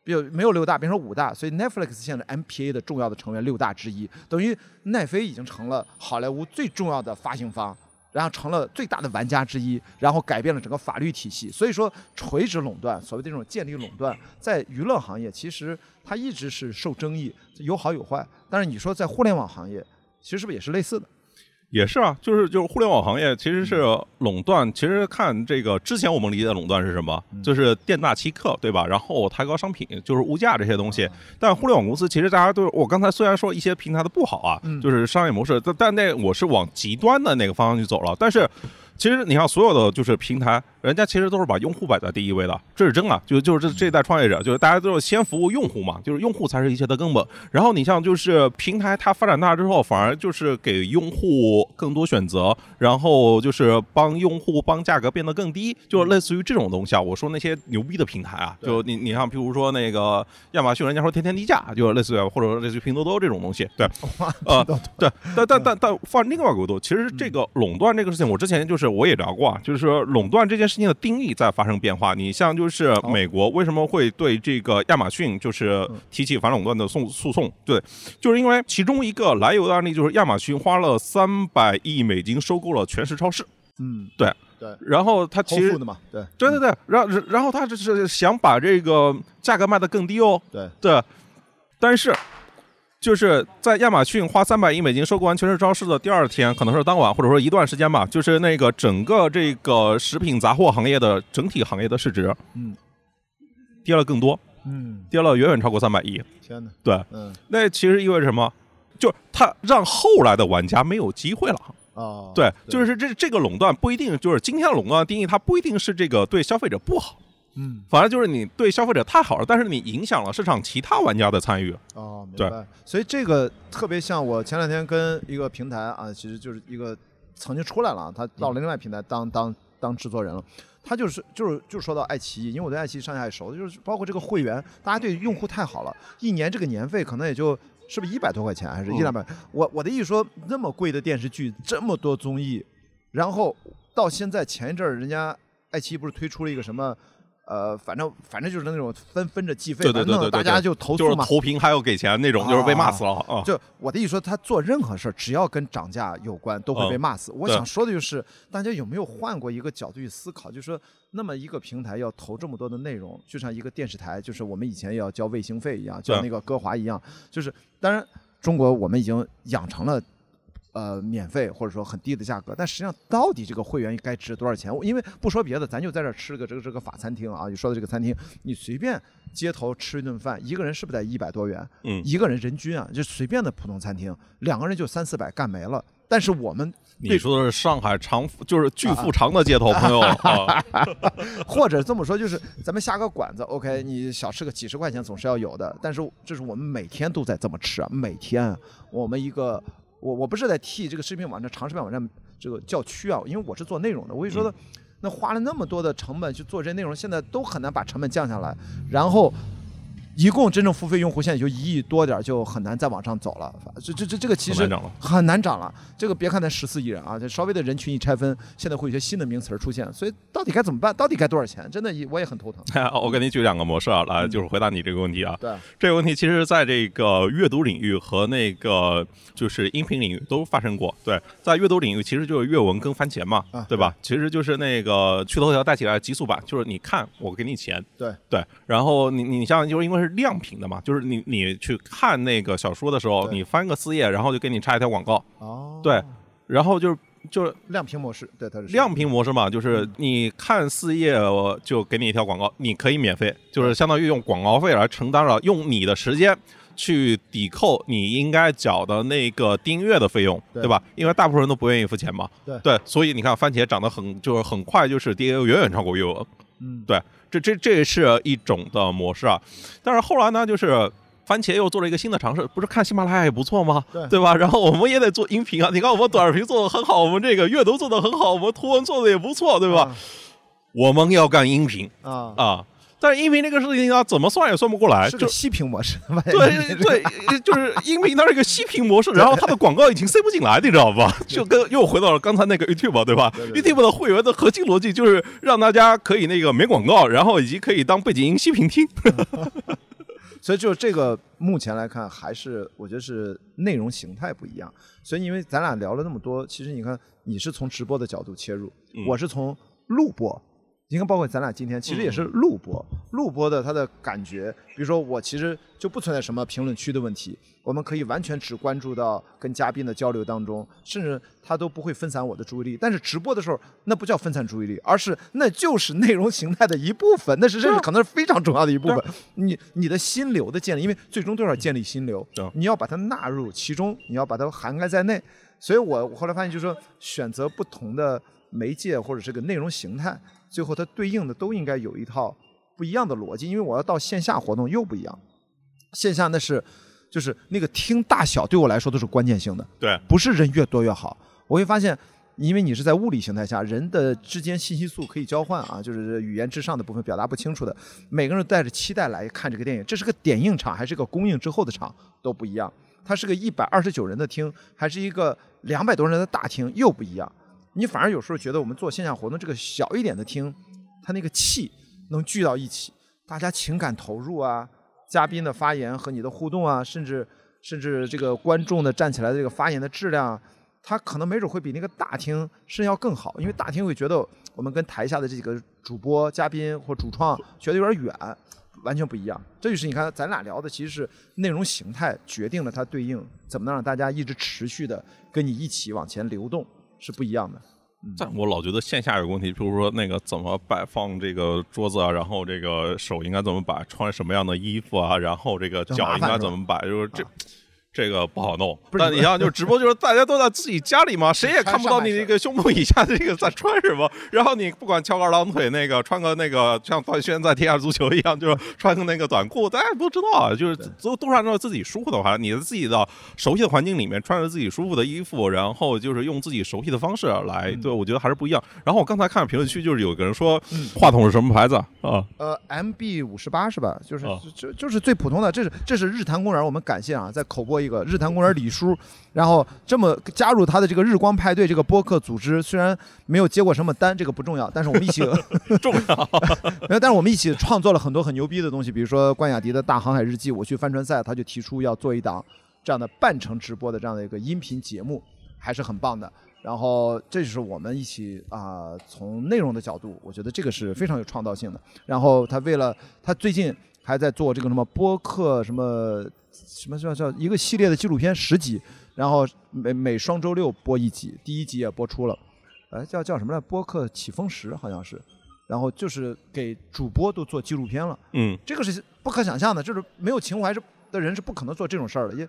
有没有六大变成五大，所以 Netflix 现在 MPA 的重要的成员六大之一，等于奈飞已经成了好莱坞最重要的发行方，然后成了最大的玩家之一，然后改变了整个法律体系。所以说，垂直垄断，所谓的这种建立垄断，在娱乐行业其实它一直是受争议，有好有坏。但是你说在互联网行业，其实是不是也是类似的？也是啊，就是就是互联网行业其实是垄断。其实看这个之前我们理解的垄断是什么，就是店大欺客，对吧？然后抬高商品，就是物价这些东西。但互联网公司其实大家都，我刚才虽然说一些平台的不好啊，就是商业模式，但但那我是往极端的那个方向去走了。但是其实你看所有的就是平台，人家其实都是把用户摆在第一位的，这是真啊。就就是这这一代创业者，就是大家都是先服务用户嘛，就是用户才是一切的根本。然后你像就是平台它发展大之后，反而就是给用户更多选择，然后就是帮用户帮价格变得更低，就是类似于这种东西啊。我说那些牛逼的平台啊，就你你像，譬如说那个亚马逊，人家说天天低价，就类似于或者说类似于拼多多这种东西，对，呃，对，但但但但放另外一个维度，其实这个垄断这个事情，我之前就是我也聊过啊，就是说垄断这件事情的定义在发生变化。你像就是美国为什么会对这个亚马逊就是提起反垄断的诉诉讼？对，就是因为其中一个来由的案例就是亚马逊花了三百亿美金收购了全食超市。嗯，对对，然后他其实的嘛，对对对对，然后然后他就是想把这个价格卖得更低哦，对，对，但是就是在亚马逊花三百亿美金收购完全市超市的第二天，可能是当晚或者说一段时间吧，就是那个整个这个食品杂货行业的整体行业的市值，嗯，跌了更多，嗯，跌了远远超过三百亿。天哪，对，嗯，那其实意味着什么？就是它让后来的玩家没有机会了。哦，对，就是这这个垄断不一定就是今天的垄断定义，它不一定是这个对消费者不好，嗯，反正就是你对消费者太好了，但是你影响了市场其他玩家的参与。哦，明对白。所以这个特别像我前两天跟一个平台啊，其实就是一个曾经出来了啊，他到了另外平台当当当制作人了。他就是就是就说到爱奇艺，因为我对爱奇艺上下也熟，就是包括这个会员，大家对用户太好了，一年这个年费可能也就是不是一百多块钱，还是一两百？我我的意思说，那么贵的电视剧，这么多综艺，然后到现在前一阵儿，人家爱奇艺不是推出了一个什么？呃，反正反正就是那种分分着计费，对对对大家就投诉嘛，就是投屏还要给钱那种，就是被骂死了啊！就我的意思说，他做任何事儿，只要跟涨价有关，都会被骂死。我想说的就是，大家有没有换过一个角度去思考？就是说，那么一个平台要投这么多的内容，就像一个电视台，就是我们以前也要交卫星费一样，交对那个歌华一样，就是当然中国我们已经养成了。呃，免费或者说很低的价格，但实际上到底这个会员该值多少钱？因为不说别的，咱就在这儿吃个这个这个法餐厅啊，你说的这个餐厅，你随便街头吃一顿饭，一个人是不是得一百多元？嗯一个人人均啊，就随便的普通餐厅，两个人就三四百干没了。但是我们你说的是上海长，就是巨富长的街头，朋友啊，(laughs) 或者这么说，就是咱们下个馆子，OK，你小吃个几十块钱总是要有的。但是这是我们每天都在这么吃啊，每天啊我们一个，我我不是在替这个视频网站、长视频网站这个叫屈啊，因为我是做内容的，我跟你说的，那花了那么多的成本去做这些内容，现在都很难把成本降下来，然后。一共真正付费用户现在就一亿多点儿，就很难再往上走了。这这这这个其实很难涨了。这个别看它十四亿人啊，这稍微的人群一拆分，现在会有些新的名词儿出现。所以到底该怎么办？到底该多少钱？真的我也很头疼。(laughs) 我给你举两个模式啊，来就是回答你这个问题啊。对，这个问题其实在这个阅读领域和那个就是音频领域都发生过。对，在阅读领域其实就是阅文跟番茄嘛，啊对吧？其实就是那个去头条带起来的极速版，就是你看我给你钱，对对，然后你你像就是因为是亮屏的嘛，就是你你去看那个小说的时候，你翻个四页，然后就给你插一条广告，哦，对，然后就是就是亮屏模式，对，它是亮屏模式嘛，就是你看四页我就给你一条广告，你可以免费，就是相当于用广告费来承担了用你的时间去抵扣你应该缴的那个订阅的费用，对。对吧？因为大部分人都不愿意付钱嘛。对。所以你看番茄涨得很，就是很快就是跌，远远超过阅文。嗯，对，这这这是一种的模式啊。但是后来呢，就是番茄又做了一个新的尝试，不是看喜马拉雅也不错吗？对吧？然后我们也得做音频啊。你看我们短视频做的很好，我们这个阅读做的很好，我们图文做的也不错，对吧？我们要干音频啊？啊，啊。但是音频这个事情呢，怎么算也算不过来，(laughs) (laughs) 就是个息屏模式，(laughs) 对对，就是音频它是一个息屏模式，然后它的广告已经塞不进来，你知道吧？就跟又回到了刚才那个 YouTube 对吧？YouTube 的会员的核心逻辑就是让大家可以那个没广告，然后以及可以当背景音息屏听。所以就这个目前来看，还是我觉得是内容形态不一样。所以因为咱俩聊了那么多，其实你看你是从直播的角度切入，嗯我是从录播。你看，包括咱俩今天其实也是嗯录播，录播的它的感觉，比如说我其实就不存在什么评论区的问题，我们可以完全只关注到跟嘉宾的交流当中，甚至他都不会分散我的注意力。但是直播的时候，那不叫分散注意力，而是那就是内容形态的一部分，那是甚至可能是非常重要的一部分。你你的心流的建立，因为最终都要建立心流，你要把它纳入其中，你要把它涵盖在内。所以我我后来发现，就是说选择不同的媒介或者这个内容形态，最后它对应的都应该有一套不一样的逻辑，因为我要到线下活动又不一样。线下那是就是那个厅大小对我来说都是关键性的，对，不是人越多越好。我会发现，因为你是在物理形态下，人的之间信息素可以交换啊，就是语言之上的部分表达不清楚的，每个人带着期待来看这个电影，这是个点映场还是个公映之后的场都不一样。它是个一百二十九人的厅，还是一个两百多人的大厅，又不一样。你反而有时候觉得我们做线下活动，这个小一点的厅，它那个气能聚到一起，大家情感投入啊，嘉宾的发言和你的互动啊，甚至甚至这个观众的站起来的这个发言的质量啊，他可能没准会比那个大厅甚要更好，因为大厅会觉得我们跟台下的这几个主播、嘉宾或主创觉得有点远，完全不一样。这就是你看咱俩聊的，其实是内容形态决定了它对应怎么能让大家一直持续的跟你一起往前流动是不一样的。但我老觉得线下有个问题，比如说那个怎么摆放这个桌子啊，然后这个手应该怎么摆，穿什么样的衣服啊，然后这个脚应该怎么摆，就是这。这个不好弄，不是但你像就直播，就是大家都在自己家里嘛，谁也看不到你那个胸部以下这个在穿什么。然后你不管翘个二郎腿，那个穿个那个像段轩在天下足球一样，就是穿个那个短裤，大家都知道啊，就是都都是按照自己舒服的话，你的自己的熟悉的环境里面穿着自己舒服的衣服，然后就是用自己熟悉的方式来，对我觉得还是不一样。然后我刚才看评论区，就是有个人说话筒是什么牌子啊？啊呃，MB 五十八是吧？就是啊就就是最普通的，这是这是日坛公园，我们感谢啊，在口播一个日坛公园李叔，然后这么加入他的这个日光派对这个播客组织，虽然没有接过什么单，这个不重要，但是我们一起 (laughs) 重要。(laughs) 没有，但是我们一起创作了很多很牛逼的东西，比如说关雅迪的大航海日记，我去帆船赛，他就提出要做一档这样的半程直播的这样的一个音频节目，还是很棒的。然后这就是我们一起啊、从内容的角度，我觉得这个是非常有创造性的。然后他为了他最近还在做这个什么播客什么什么叫叫一个系列的纪录片十集，然后每每双周六播一集，第一集也播出了，哎叫叫什么来？播客起风时好像是。然后就是给主播都做纪录片了，嗯，这个是不可想象的，就是没有情怀是的人是不可能做这种事儿的，也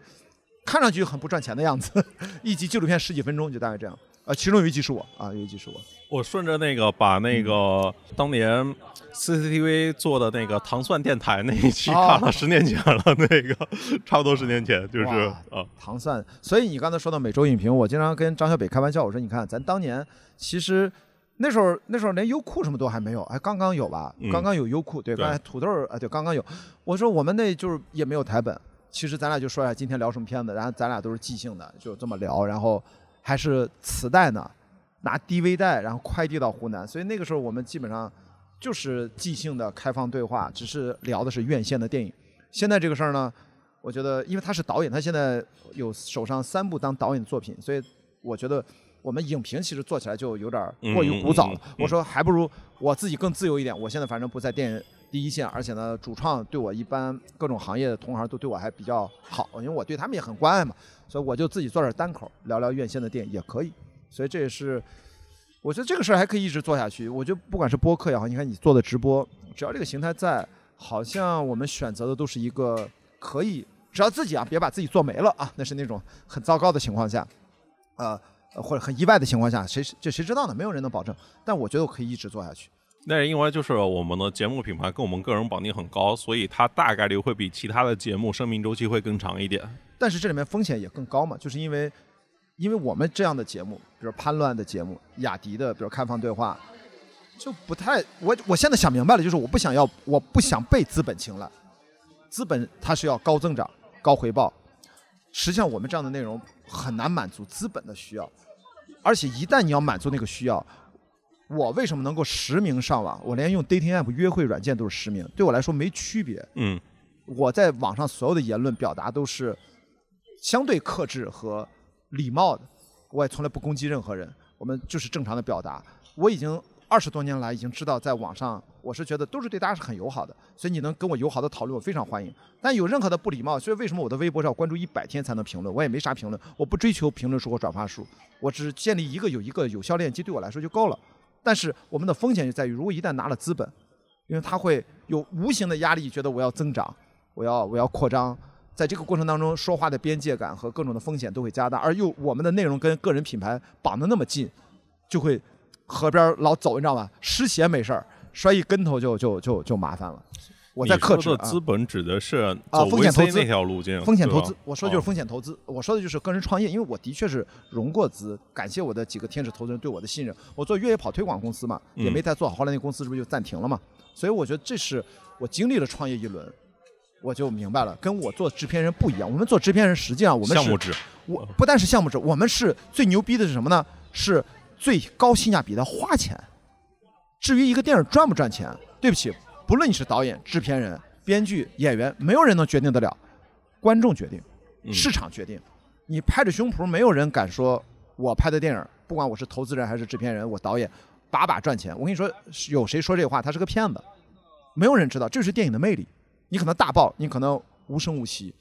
看上去很不赚钱的样子。(laughs) 一集纪录片十几分钟就大概这样，啊，其中有一集是我啊，有一集是我，我顺着那个把那个当年 CCTV 做的那个糖蒜电台那一期哦看了，十年前了，那个 (laughs) 差不多十年前，就是啊，糖蒜。所以你刚才说到每周影评，我经常跟张小北开玩笑，我说你看咱当年其实。那时候那时候连优酷什么都还没有，哎，刚刚有吧？嗯刚刚有优酷，对，对刚才土豆啊，对，刚刚有。我说我们那就是也没有台本，其实咱俩就说一下今天聊什么片子，然后咱俩都是即兴的，就这么聊，然后还是磁带呢，拿 DV 带，然后快递到湖南，所以那个时候我们基本上就是即兴的开放对话，只是聊的是院线的电影。现在这个事儿呢，我觉得因为他是导演，他现在有手上三部当导演的作品，所以我觉得我们影评其实做起来就有点过于古早了。我说还不如我自己更自由一点。我现在反正不在电影第一线，而且呢，主创对我一般各种行业的同行都对我还比较好，因为我对他们也很关爱嘛，所以我就自己做点单口，聊聊院线的电影也可以。所以这也是。我觉得这个事儿还可以一直做下去。我觉得不管是播客也好，你看你做的直播，只要这个形态在，好像我们选择的都是一个可以，只要自己啊别把自己做没了啊，那是那种很糟糕的情况下，呃，或者很意外的情况下，谁这谁知道呢？没有人能保证。但我觉得我可以一直做下去。那是因为就是我们的节目品牌跟我们个人绑定很高，所以它大概率会比其他的节目生命周期会更长一点。但是这里面风险也更高嘛，就是因为，因为我们这样的节目，比如叛乱的节目、雅迪的，比如开放对话，就不太，我我现在想明白了，就是我不想要，我不想被资本青睐，资本它是要高增长、高回报，实际上我们这样的内容很难满足资本的需要，而且一旦你要满足那个需要，我为什么能够实名上网？我连用 dating app 约会软件都是实名，对我来说没区别。嗯，我在网上所有的言论表达都是相对克制和礼貌的，我也从来不攻击任何人，我们就是正常的表达。我已经二十多年来已经知道，在网上我是觉得都是对大家是很友好的，所以你能跟我友好的讨论，我非常欢迎。但有任何的不礼貌，所以为什么我的微博是要关注一百天才能评论？我也没啥评论，我不追求评论数和转发数，我只建立一个有一个有效链接，对我来说就够了。但是我们的风险就在于，如果一旦拿了资本，因为它会有无形的压力，觉得我要增长，我要我要扩张，在这个过程当中，说话的边界感和各种的风险都会加大，而又我们的内容跟个人品牌绑得那么近，就会河边老走，你知道吗？湿鞋没事儿，摔一跟头就就就就麻烦了。我在克制资本指的是啊风险投资那条路径，风险投资，我说的就是哦风险投资，我说的就是个人创业，因为我的确是融过资，感谢我的几个天使投资人对我的信任。我做越野跑推广公司嘛，也嗯没太做好，后来那公司是不是就暂停了嘛？所以我觉得这是我经历了创业一轮，我就明白了，跟我做制片人不一样。我们做制片人，实际上我们是项目制，我不但是项目制，我们是最牛逼的是什么呢？是最高性价比的花钱。至于一个电影赚不赚钱，对不起，不论你是导演、制片人、编剧、演员，没有人能决定得了，观众决定，嗯市场决定。你拍着胸脯，没有人敢说我拍的电影，不管我是投资人还是制片人，我导演，把把赚钱。我跟你说，有谁说这话，他是个骗子，没有人知道，这是电影的魅力。你可能大爆，你可能无声无息。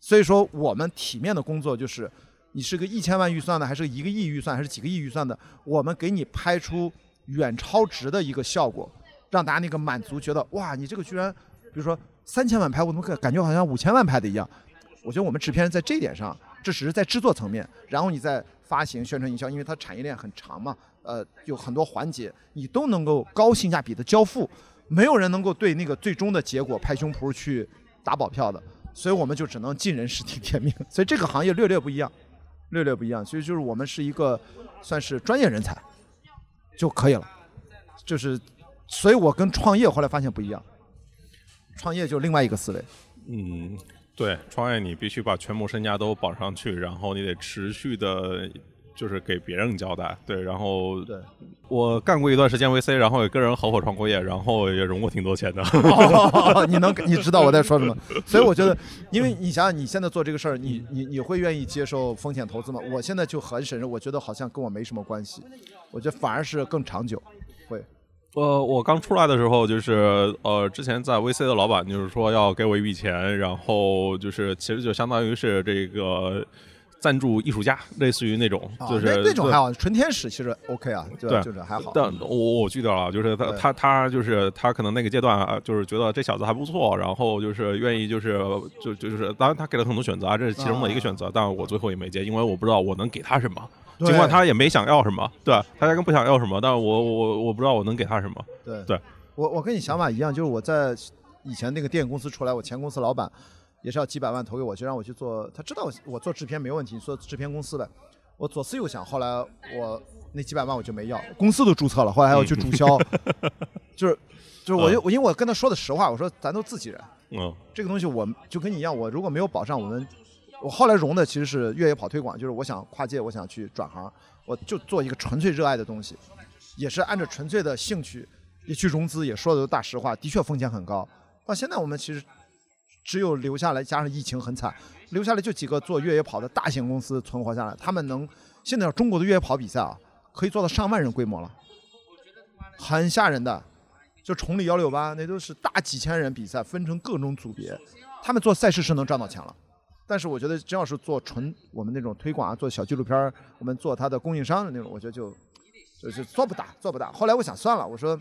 所以说，我们体面的工作就是，你是个一千万预算的，还是一个亿预算，还是几个亿预算的，我们给你拍出远超值的一个效果，让大家那个满足，觉得哇，你这个居然，比如说三千万拍，我怎么感感觉好像五千万拍的一样？我觉得我们制片人在这一点上，这只是在制作层面，然后你在发行、宣传、营销，因为它产业链很长嘛，呃，有很多环节，你都能够高性价比的交付，没有人能够对那个最终的结果拍胸脯去打保票的。所以我们就只能尽人事听天命，所以这个行业略略不一样，略略不一样。所以就是我们是一个算是专业人才就可以了，就是，所以我跟创业后来发现不一样，创业就另外一个思维。嗯，对，创业你必须把全部身家都保上去，然后你得持续的。就是给别人交代，对，然后对，我干过一段时间 VC，然后也跟人合伙创过业，然后也融过挺多钱的。(laughs) 你能你知道我在说什么？所以我觉得，因为你想想你现在做这个事儿，你你你会愿意接受风险投资吗？我现在就很审慎，我觉得好像跟我没什么关系，我觉得反而是更长久。会，呃，我刚出来的时候，就是呃，之前在 VC 的老板就是说要给我一笔钱，然后就是其实就相当于是这个。赞助艺术家，类似于那种，就是那种还好，纯天使其实 OK 啊，对，就是还好。但我我记得了，就是他他他就是他可能那个阶段啊，就是觉得这小子还不错，然后就是愿意就是就就是当然他给了很多选择啊，这是其中的一个选择，但我最后也没接，因为我不知道我能给他什么，尽管他也没想要什么，对，他压根不想要什么，但我我我不知道我能给他什么。对，对。我我跟你想法一样，就是我在以前那个电影公司出来，我前公司老板。也是要几百万投给我，就让我去做。他知道我做制片没问题，做制片公司的。我左思右想，后来我那几百万我就没要，公司都注册了，后来还要去注销。(laughs) 就是就是我就我因为我跟他说的实话，我说咱都自己人。嗯。这个东西我就跟你一样，我如果没有保障，我们我后来融的其实是越野跑推广，就是我想跨界，我想去转行，我就做一个纯粹热爱的东西，也是按照纯粹的兴趣也去融资，也说的都大实话，的确风险很高。到现在我们其实。只有留下来，加上疫情很惨，留下来就几个做越野跑的大型公司存活下来。他们能现在中国的越野跑比赛啊，可以做到上万人规模了，很吓人的。就崇礼幺六八，那都是大几千人比赛，分成各种组别。他们做赛事是能赚到钱了，但是我觉得真要是做纯我们那种推广啊，做小纪录片，我们做它的供应商的那种，我觉得就就是做不大，做不大。后来我想算了，我说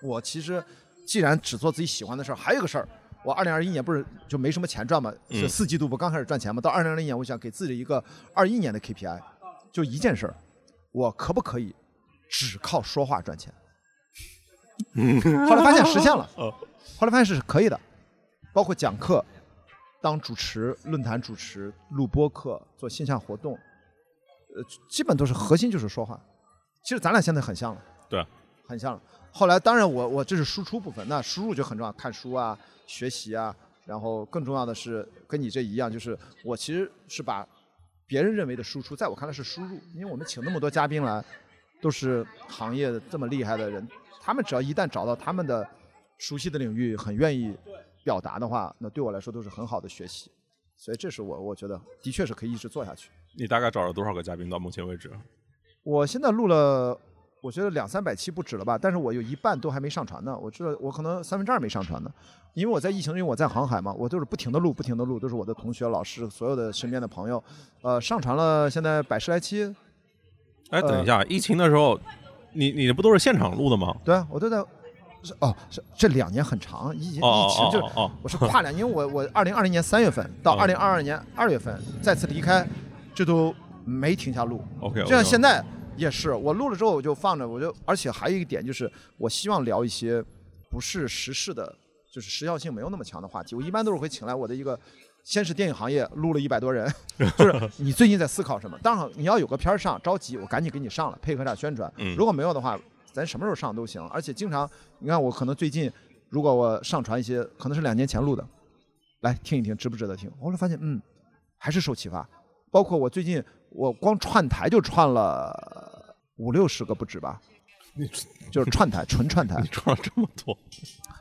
我其实既然只做自己喜欢的事儿，还有个事儿。我二零二一年不是就没什么钱赚嘛？是四季度不刚开始赚钱嘛？到二零二零年，我想给自己一个二一年的 KPI，就一件事儿，我可不可以只靠说话赚钱？后来发现实现了，(laughs) 后来发现是可以的，包括讲课、当主持、论坛主持、录播课、做线下活动，呃，基本都是核心就是说话。其实咱俩现在很像了，对，很像了。后来当然我我这是输出部分，那输入就很重要，看书啊。学习啊，然后更重要的是跟你这一样，就是我其实是把别人认为的输出，在我看来是输入，因为我们请那么多嘉宾来，都是行业这么厉害的人，他们只要一旦找到他们的熟悉的领域，很愿意表达的话，那对我来说都是很好的学习，所以这是我我觉得的确是可以一直做下去。你大概找了多少个嘉宾到目前为止？我现在录了。我觉得两三百期不止了吧，但是我有一半都还没上传呢。我知道我可能三分之二没上传呢，因为我在疫情，因为我在航海嘛，我都是不停的录，不停的录，都是我的同学、老师、所有的身边的朋友，呃，上传了现在百十来期。哎，等一下，疫情的时候，你你不都是现场录的吗？对啊，我都在。是哦，是这两年很长，疫疫情就我是跨两年，我我二零二零年三月份到二零二二年二月份再次离开，这都没停下录。OK，就像现在。也是，我录了之后我就放着，我就而且还有一点就是，我希望聊一些不是时事的，就是时效性没有那么强的话题。我一般都是会请来我的一个，先是电影行业录了一百多人，(laughs) 就是你最近在思考什么？当然你要有个片儿上，着急我赶紧给你上了，配合点宣传。如果没有的话，咱什么时候上都行。而且经常，你看我可能最近，如果我上传一些，可能是两年前录的，来听一听，值不值得听？后来发现，嗯，还是受启发。包括我最近。我光串台就串了五六十个不止吧，(laughs) 你就是串台，纯串台，(laughs) 串了这么多，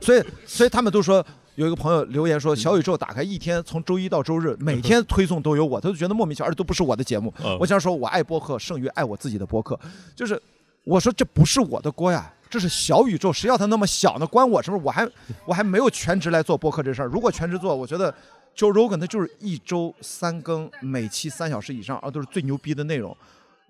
所以所以他们都说有一个朋友留言说，小宇宙打开一天，从周一到周日，每天推送都有我，他就觉得莫名其妙，而且都不是我的节目。嗯我想说，我爱播客胜于爱我自己的播客，就是我说这不是我的锅呀，这是小宇宙，谁要它那么小呢？关我什么事？我还我还没有全职来做播客这事儿。如果全职做，我觉得 Joe Rogan 他就是一周三更，每期三小时以上，啊都是最牛逼的内容。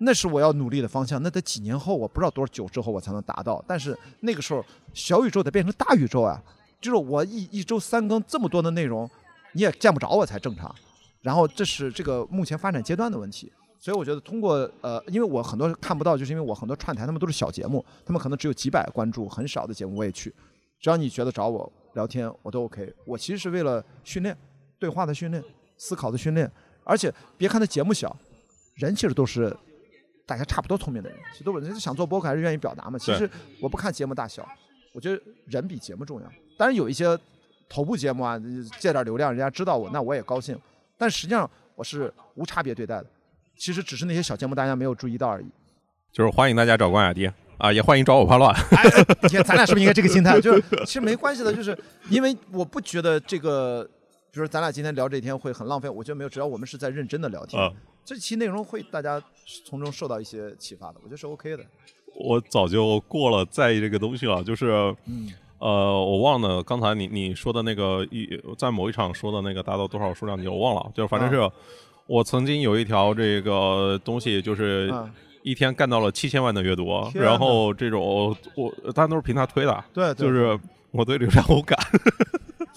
那是我要努力的方向。那得几年后，我不知道多久之后我才能达到。但是那个时候，小宇宙得变成大宇宙啊！就是我一一周三更这么多的内容，你也见不着我才正常。然后这是这个目前发展阶段的问题。所以我觉得通过呃，因为我很多看不到，就是因为我很多串台他们都是小节目，他们可能只有几百关注，很少的节目我也去。只要你觉得找我聊天，我都 OK。我其实是为了训练，对话的训练，思考的训练。而且别看他节目小，人其实都是大家差不多聪明的人，其实都是想做播客还是愿意表达嘛。其实我不看节目大小，我觉得人比节目重要。当然有一些头部节目啊，借点流量，人家知道我，那我也高兴。但实际上我是无差别对待的，其实只是那些小节目大家没有注意到而已。就是欢迎大家找关雅迪啊，也欢迎找我叛乱。哎，你看咱俩是不是应该这个心态？就是其实没关系的，就是因为我不觉得这个，比如说咱俩今天聊这一天会很浪费，我觉得没有，只要我们是在认真的聊天，啊这期内容会大家从中受到一些启发的，我觉得是 OK 的。我早就过了在意这个东西了，就是，嗯。呃，我忘了刚才你你说的那个一在某一场说的那个达到多少数量级，我忘了，就是反正是我曾经有一条这个东西，就是嗯，一天干到了七千万的阅读，天然后这种我当然都是凭他推的，对，对就是我对流量无感，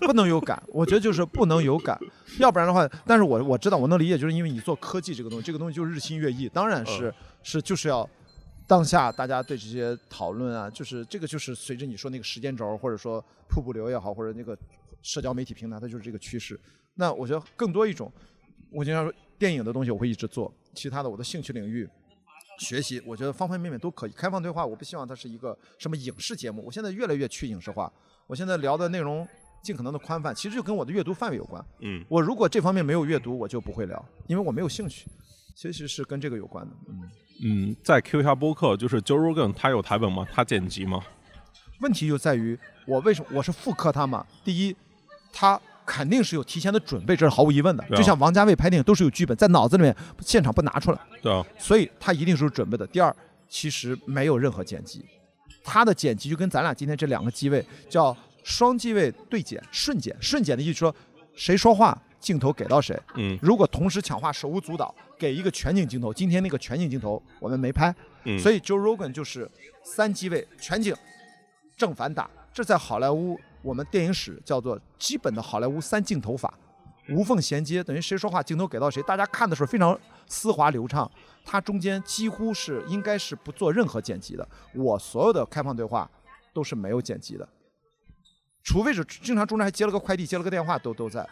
不能有感，(laughs) 我觉得就是不能有感，要不然的话，但是我我知道我能理解，就是因为你做科技这个东西，这个东西就是日新月异，当然是、是就是要当下大家对这些讨论啊，就是这个就是随着你说那个时间轴，或者说瀑布流也好，或者那个社交媒体平台，它就是这个趋势。那我觉得更多一种，我经常说电影的东西我会一直做，其他的我的兴趣领域。学习，我觉得方方面面都可以。开放对话，我不希望它是一个什么影视节目。我现在越来越去影视化，我现在聊的内容尽可能的宽泛，其实就跟我的阅读范围有关。嗯，我如果这方面没有阅读，我就不会聊，因为我没有兴趣。其实是跟这个有关的。嗯，嗯，再 Q 一下播客，就是 Joe Rogan 他有台本吗？他剪辑吗？问题就在于我为什么我是复刻他嘛？第一，他肯定是有提前的准备，这是毫无疑问的。啊就像王家卫拍电影都是有剧本，在脑子里面现场不拿出来。对啊，所以他一定是有准备的。第二，其实没有任何剪辑，他的剪辑就跟咱俩今天这两个机位叫双机位对剪、瞬剪。瞬剪的意思说，谁说话镜头给到谁。嗯如果同时抢话手舞足蹈，给一个全景镜头，今天那个全景镜头我们没拍，嗯，所以 Joe Rogan 就是三机位全景正反打，这在好莱坞我们电影史叫做基本的好莱坞三镜头法，无缝衔接，等于谁说话镜头给到谁，大家看的时候非常丝滑流畅。它中间几乎是应该是不做任何剪辑的，我所有的开放对话都是没有剪辑的，除非是经常中间还接了个快递、接了个电话都都在。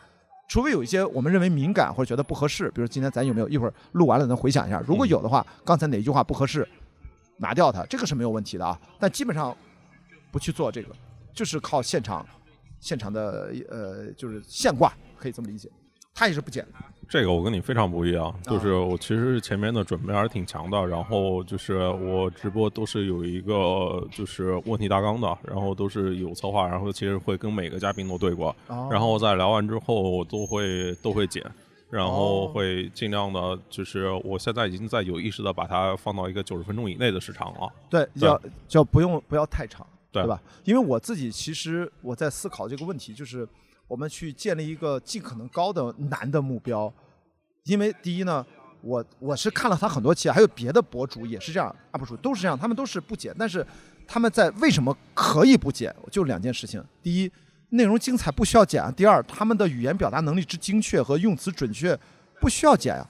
除非有一些我们认为敏感或者觉得不合适，比如今天咱有没有一会儿录完了能回想一下，如果有的话，刚才哪句话不合适，拿掉它，这个是没有问题的啊。但基本上不去做这个，就是靠现场现场的呃，就是现挂，可以这么理解。他也是不剪，这个我跟你非常不一样，啊就是我其实前面的准备还是挺强的，然后就是我直播都是有一个就是问题大纲的，然后都是有策划，然后其实会跟每个嘉宾都对过，哦然后在聊完之后我都会都会剪。然后哦会尽量的，就是我现在已经在有意识的把它放到一个九十分钟以内的时长了。对，要要不用不要太长，对对吧？因为我自己其实我在思考这个问题，就是我们去建立一个尽可能高的难的目标。因为第一呢，我我是看了他很多期，还有别的博主也是这样，UP 主都是这样，他们都是不剪，但是他们在为什么可以不剪？就两件事情：第一，内容精彩不需要剪啊；第二，他们的语言表达能力之精确和用词准确不需要剪啊。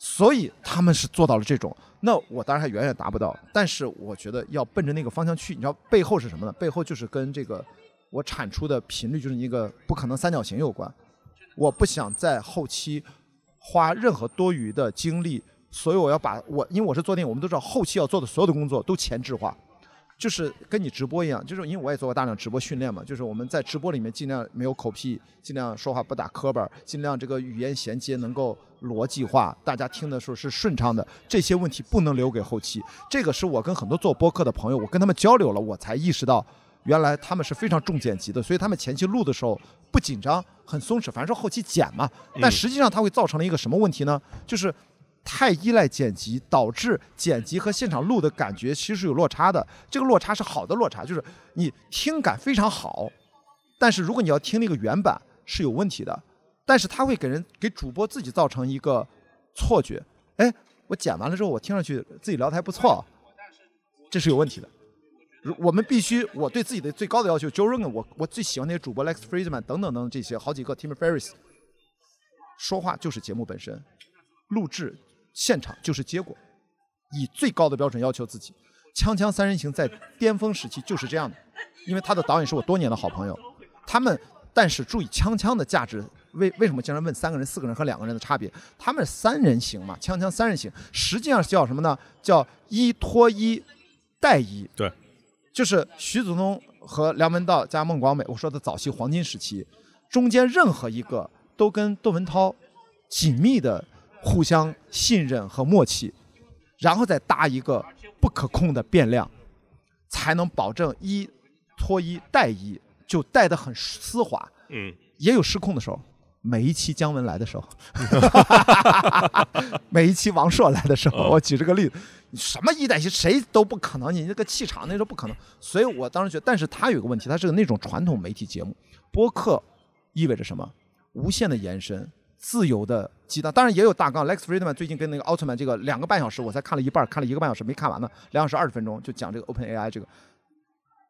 所以他们是做到了这种。那我当然还远远达不到，但是我觉得要奔着那个方向去。你知道背后是什么呢？背后就是跟这个我产出的频率，就是一个不可能三角形有关。我不想在后期花任何多余的精力，所以我要把我，因为我是做电影，我们都知道后期要做的所有的工作都前置化。就是跟你直播一样，就是因为我也做过大量直播训练嘛，就是我们在直播里面尽量没有口癖，尽量说话不打磕巴，尽量这个语言衔接能够逻辑化，大家听的时候是顺畅的。这些问题不能留给后期，这个是我跟很多做播客的朋友，我跟他们交流了，我才意识到，原来他们是非常重剪辑的，所以他们前期录的时候不紧张，很松弛，反正是后期剪嘛。但实际上它会造成了一个什么问题呢？就是太依赖剪辑，导致剪辑和现场录的感觉其实是有落差的。这个落差是好的落差，就是你听感非常好，但是如果你要听那个原版是有问题的。但是它会给人给主播自己造成一个错觉，哎，我剪完了之后我听上去自己聊的还不错，这是有问题的。我们必须，我对自己的最高的要求，Joe Rogan，我我最喜欢那些主播 Lex Friedman 等等等这些好几个 Tim Ferriss，说话就是节目本身，录制现场就是结果，以最高的标准要求自己。锵锵三人行在巅峰时期就是这样的，因为他的导演是我多年的好朋友，他们但是注意锵锵的价值。为为什么经常问三个人、四个人和两个人的差别？他们三人行嘛，锵锵三人行，实际上叫什么呢？叫一拖一带一。对，就是徐祖东和梁文道加孟广美，我说的早期黄金时期，中间任何一个都跟窦文涛紧密的互相信任和默契，然后再搭一个不可控的变量，才能保证一脱一带一，就带得很丝滑。嗯，也有失控的时候。每一期姜文来的时候，(laughs) 每一期王朔来的时候，我举这个例子，什么一代戏谁都不可能，你那个气场那时候不可能。所以我当时觉得，但是他有个问题，他是个那种传统媒体节目，播客意味着什么？无限的延伸，自由的激荡，当然也有大纲。Lex Friedman 最近跟那个奥特曼这个两个半小时，我才看了一半，看了一个半小时没看完呢，两小时二十分钟就讲这个 Open AI 这个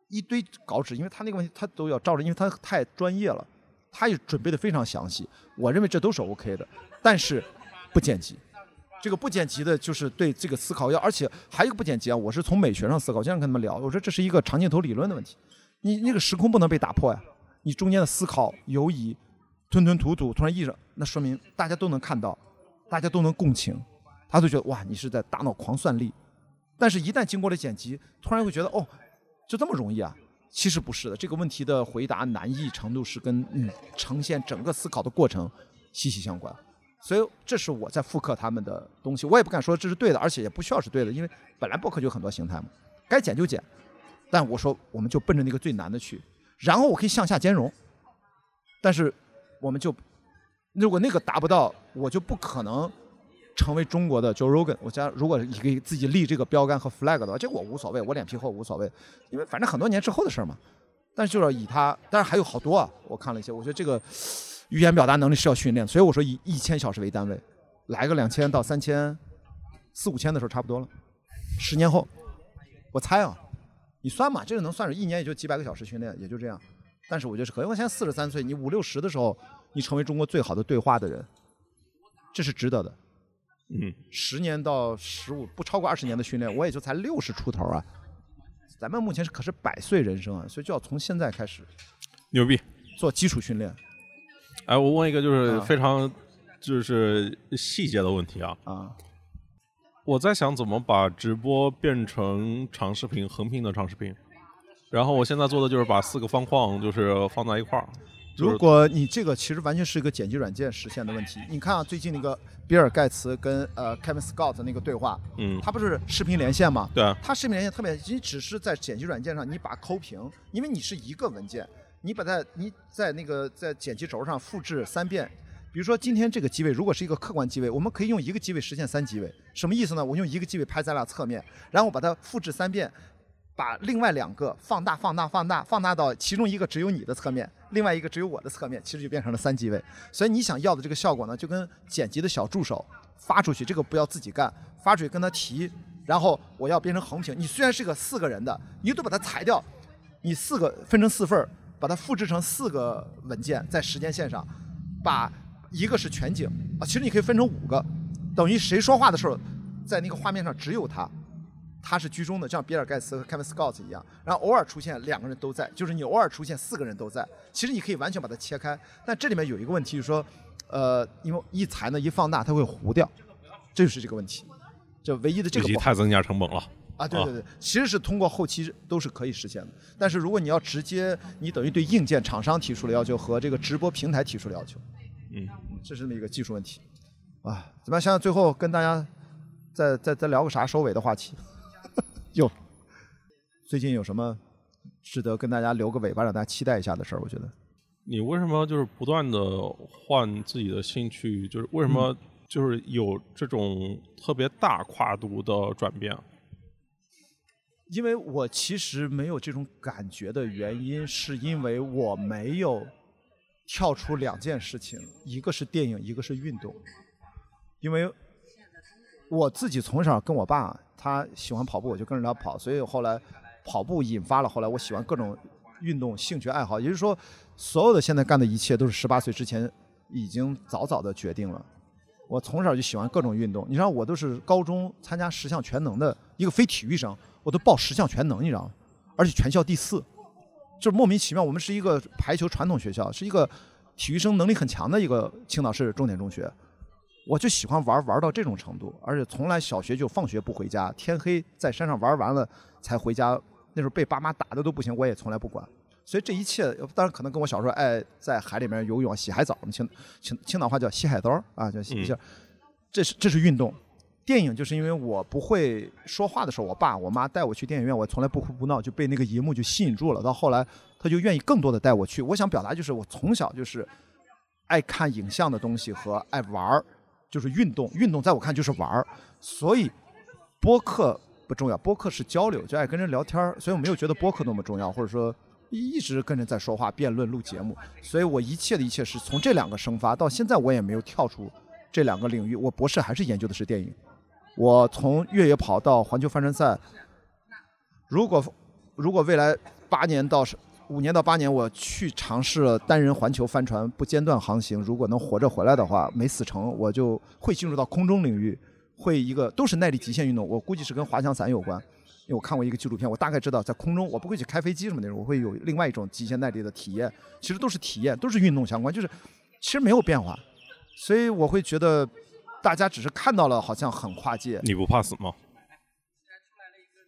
一堆稿纸，因为他那个问题他都要照着，因为他太专业了。他也准备的非常详细，我认为这都是 OK 的，但是不剪辑，这个不剪辑的就是对这个思考要，而且还有一个不剪辑啊，我是从美学上思考，经常跟他们聊，我说这是一个长镜头理论的问题，你那个时空不能被打破呀，你中间的思考游移，吞吞吐吐，突然意识，那说明大家都能看到，大家都能共情，他就觉得哇，你是在大脑狂算力，但是一旦经过了剪辑，突然会觉得哦，就这么容易啊。其实不是的，这个问题的回答难易程度是跟嗯呈现整个思考的过程息息相关，所以这是我在复刻他们的东西，我也不敢说这是对的，而且也不需要是对的，因为本来博客就很多形态嘛，该剪就剪，但我说我们就奔着那个最难的去，然后我可以向下兼容，但是我们就如果那个达不到，我就不可能。成为中国的 Joe Rogan，我家如果你给自己立这个标杆和 flag 的话，这我无所谓，我脸皮厚无所谓，因为反正很多年之后的事儿嘛。但是就是以他，但是还有好多啊，我看了一些，我觉得这个语言表达能力是要训练，所以我说以一千小时为单位，来个两千到三千、四五千的时候差不多了。十年后，我猜啊，你算嘛，这个能算是一年也就几百个小时训练，也就这样。但是我觉得是可以，我现在四十三岁，你五六十的时候，你成为中国最好的对话的人，这是值得的。嗯，十年到十五不超过二十年的训练，我也就才六十出头啊。咱们目前是可是百岁人生啊，所以就要从现在开始牛逼做基础训练。哎，我问一个就是非常就是细节的问题啊啊！我在想怎么把直播变成长视频，横屏的长视频。然后我现在做的就是把四个方框就是放在一块儿。如果你这个其实完全是一个剪辑软件实现的问题。你看啊，最近那个比尔盖茨跟呃 Kevin Scott 的那个对话，嗯，他不是视频连线吗？对啊，他视频连线特别，你只是在剪辑软件上，你把抠屏，因为你是一个文件，你把它你在那个在剪辑轴上复制三遍。比如说今天这个机位如果是一个客观机位，我们可以用一个机位实现三机位，什么意思呢？我用一个机位拍咱俩侧面，然后把它复制三遍。把另外两个放大、放大、放大、放大到其中一个只有你的侧面，另外一个只有我的侧面，其实就变成了三机位。所以你想要的这个效果呢，就跟剪辑的小助手发出去，这个不要自己干，发出去跟他提，然后我要变成横屏。你虽然是个四个人的，你都把它裁掉，你四个分成四份，把它复制成四个文件在时间线上，把一个是全景啊，其实你可以分成五个，等于谁说话的时候，在那个画面上只有他。他是居中的，像比尔盖茨和 Kevin Scott 一样，然后偶尔出现两个人都在，就是你偶尔出现四个人都在。其实你可以完全把它切开，但这里面有一个问题，就是说，呃，因为一裁呢一放大它会糊掉，这就是这个问题。这唯一的这个太增加成本了啊！对对对，其实是通过后期都是可以实现的，但是如果你要直接，你等于对硬件厂商提出了要求和这个直播平台提出了要求，嗯，这是那么一个技术问题。啊，怎么样？想想最后跟大家再再再聊个啥收尾的话题？有，最近有什么值得跟大家留个尾巴，让大家期待一下的事儿。我觉得你为什么就是不断的换自己的兴趣？就是为什么就是有这种特别大跨度的转变？因为我其实没有这种感觉的原因，是因为我没有跳出两件事情，一个是电影，一个是运动。因为我自己从小跟我爸，他喜欢跑步，我就跟着他跑，所以后来跑步引发了后来我喜欢各种运动兴趣爱好。也就是说，所有的现在干的一切都是十八岁之前已经早早的决定了。我从小就喜欢各种运动，你知道，我都是高中参加十项全能的一个非体育生。我都报十项全能，你知道吗？而且全校第四，就莫名其妙。我们是一个排球传统学校，是一个体育生能力很强的一个青岛市重点中学。我就喜欢玩玩到这种程度，而且从来小学就放学不回家，天黑在山上玩完了才回家。那时候被爸妈打的都不行，我也从来不管。所以这一切，当然可能跟我小时候爱在海里面游泳、洗海澡，青青青岛话叫洗海刀啊，叫洗一下。这是这是运动。电影就是因为我不会说话的时候，我爸我妈带我去电影院，我从来不哭不闹，就被那个荧幕就吸引住了。到后来，他就愿意更多的带我去。我想表达就是，我从小就是爱看影像的东西和爱玩儿，就是运动。运动在我看就是玩儿，所以播客不重要，播客是交流，就爱跟人聊天儿。所以我没有觉得播客那么重要，或者说一直跟人在说话、辩论、录节目。所以我一切的一切是从这两个生发，到现在我也没有跳出这两个领域。我博士还是研究的是电影。我从越野跑到环球帆船赛，如果如果未来八年到五年到八年，我去尝试了单人环球帆船不间断航行，如果能活着回来的话，没死成，我就会进入到空中领域，会一个都是耐力极限运动，我估计是跟滑翔伞有关，因为我看过一个纪录片，我大概知道在空中我不会去开飞机什么那种，我会有另外一种极限耐力的体验，其实都是体验，都是运动相关，就是其实没有变化，所以我会觉得。大家只是看到了，好像很跨界。你不怕死吗？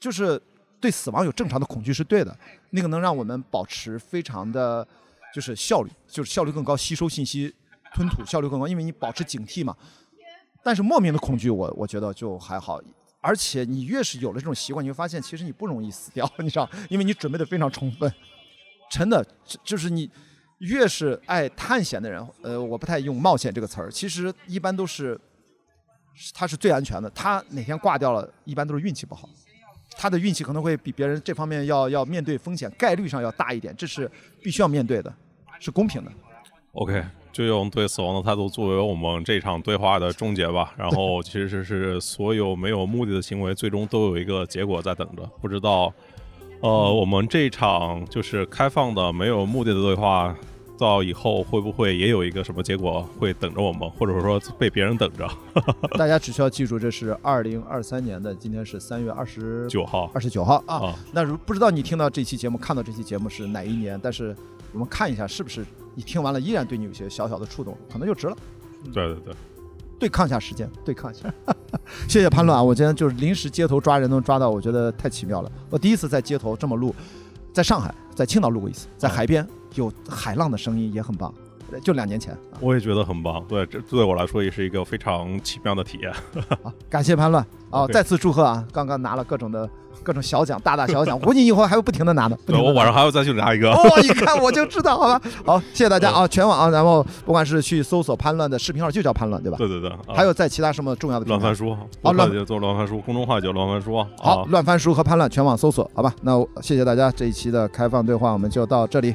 就是对死亡有正常的恐惧是对的，那个能让我们保持非常的，就是效率，就是效率更高，吸收信息、吞吐效率更高，因为你保持警惕嘛。但是莫名的恐惧，我我觉得就还好。而且你越是有了这种习惯，你会发现其实你不容易死掉，(laughs) 你知道，因为你准备的非常充分。真的，就是你越是爱探险的人，呃，我不太用冒险这个词儿，其实一般都是。他是最安全的，他哪天挂掉了，一般都是运气不好。他的运气可能会比别人这方面要要面对风险概率上要大一点，这是必须要面对的，是公平的。OK，就用对死亡的态度作为我们这场对话的终结吧。然后 (laughs) 其实是所有没有目的的行为，最终都有一个结果在等着。不知道，呃，我们这场就是开放的没有目的的对话。到以后会不会也有一个什么结果会等着我们，或者说被别人等着？(laughs) (laughs) 大家只需要记住，这是二零二三年的，今天是三月二十九号，二十九号啊。那如不知道你听到这期节目、看到这期节目是哪一年，但是我们看一下是不是你听完了依然对你有些小小的触动，可能就值了。对对对，对抗一下时间，对抗一下。(laughs) 谢谢潘乱啊！我今天就是临时街头抓人能抓到，我觉得太奇妙了。我第一次在街头这么录，在上海，在青岛录过一次，在海边。有海浪的声音也很棒，就两年前，我也觉得很棒。对，这对我来说也是一个非常奇妙的体验。(laughs) 好，感谢潘乱 (laughs) 啊！再次祝贺啊！刚刚拿了各种的各种小奖，大大小奖，估计以后还会不停的拿的。(laughs) 我晚上还要再去拿一个。哦，一看我就知道，好吧。好，谢谢大家啊！全网啊，然后不管是去搜索潘乱的视频号，就叫潘乱，对吧？对对对。还有在其他什么重要的？乱翻书啊，乱做乱翻书，公众号叫乱翻书。好，乱翻书和潘乱全网搜索，好吧？那谢谢大家，这一期的开放对话我们就到这里，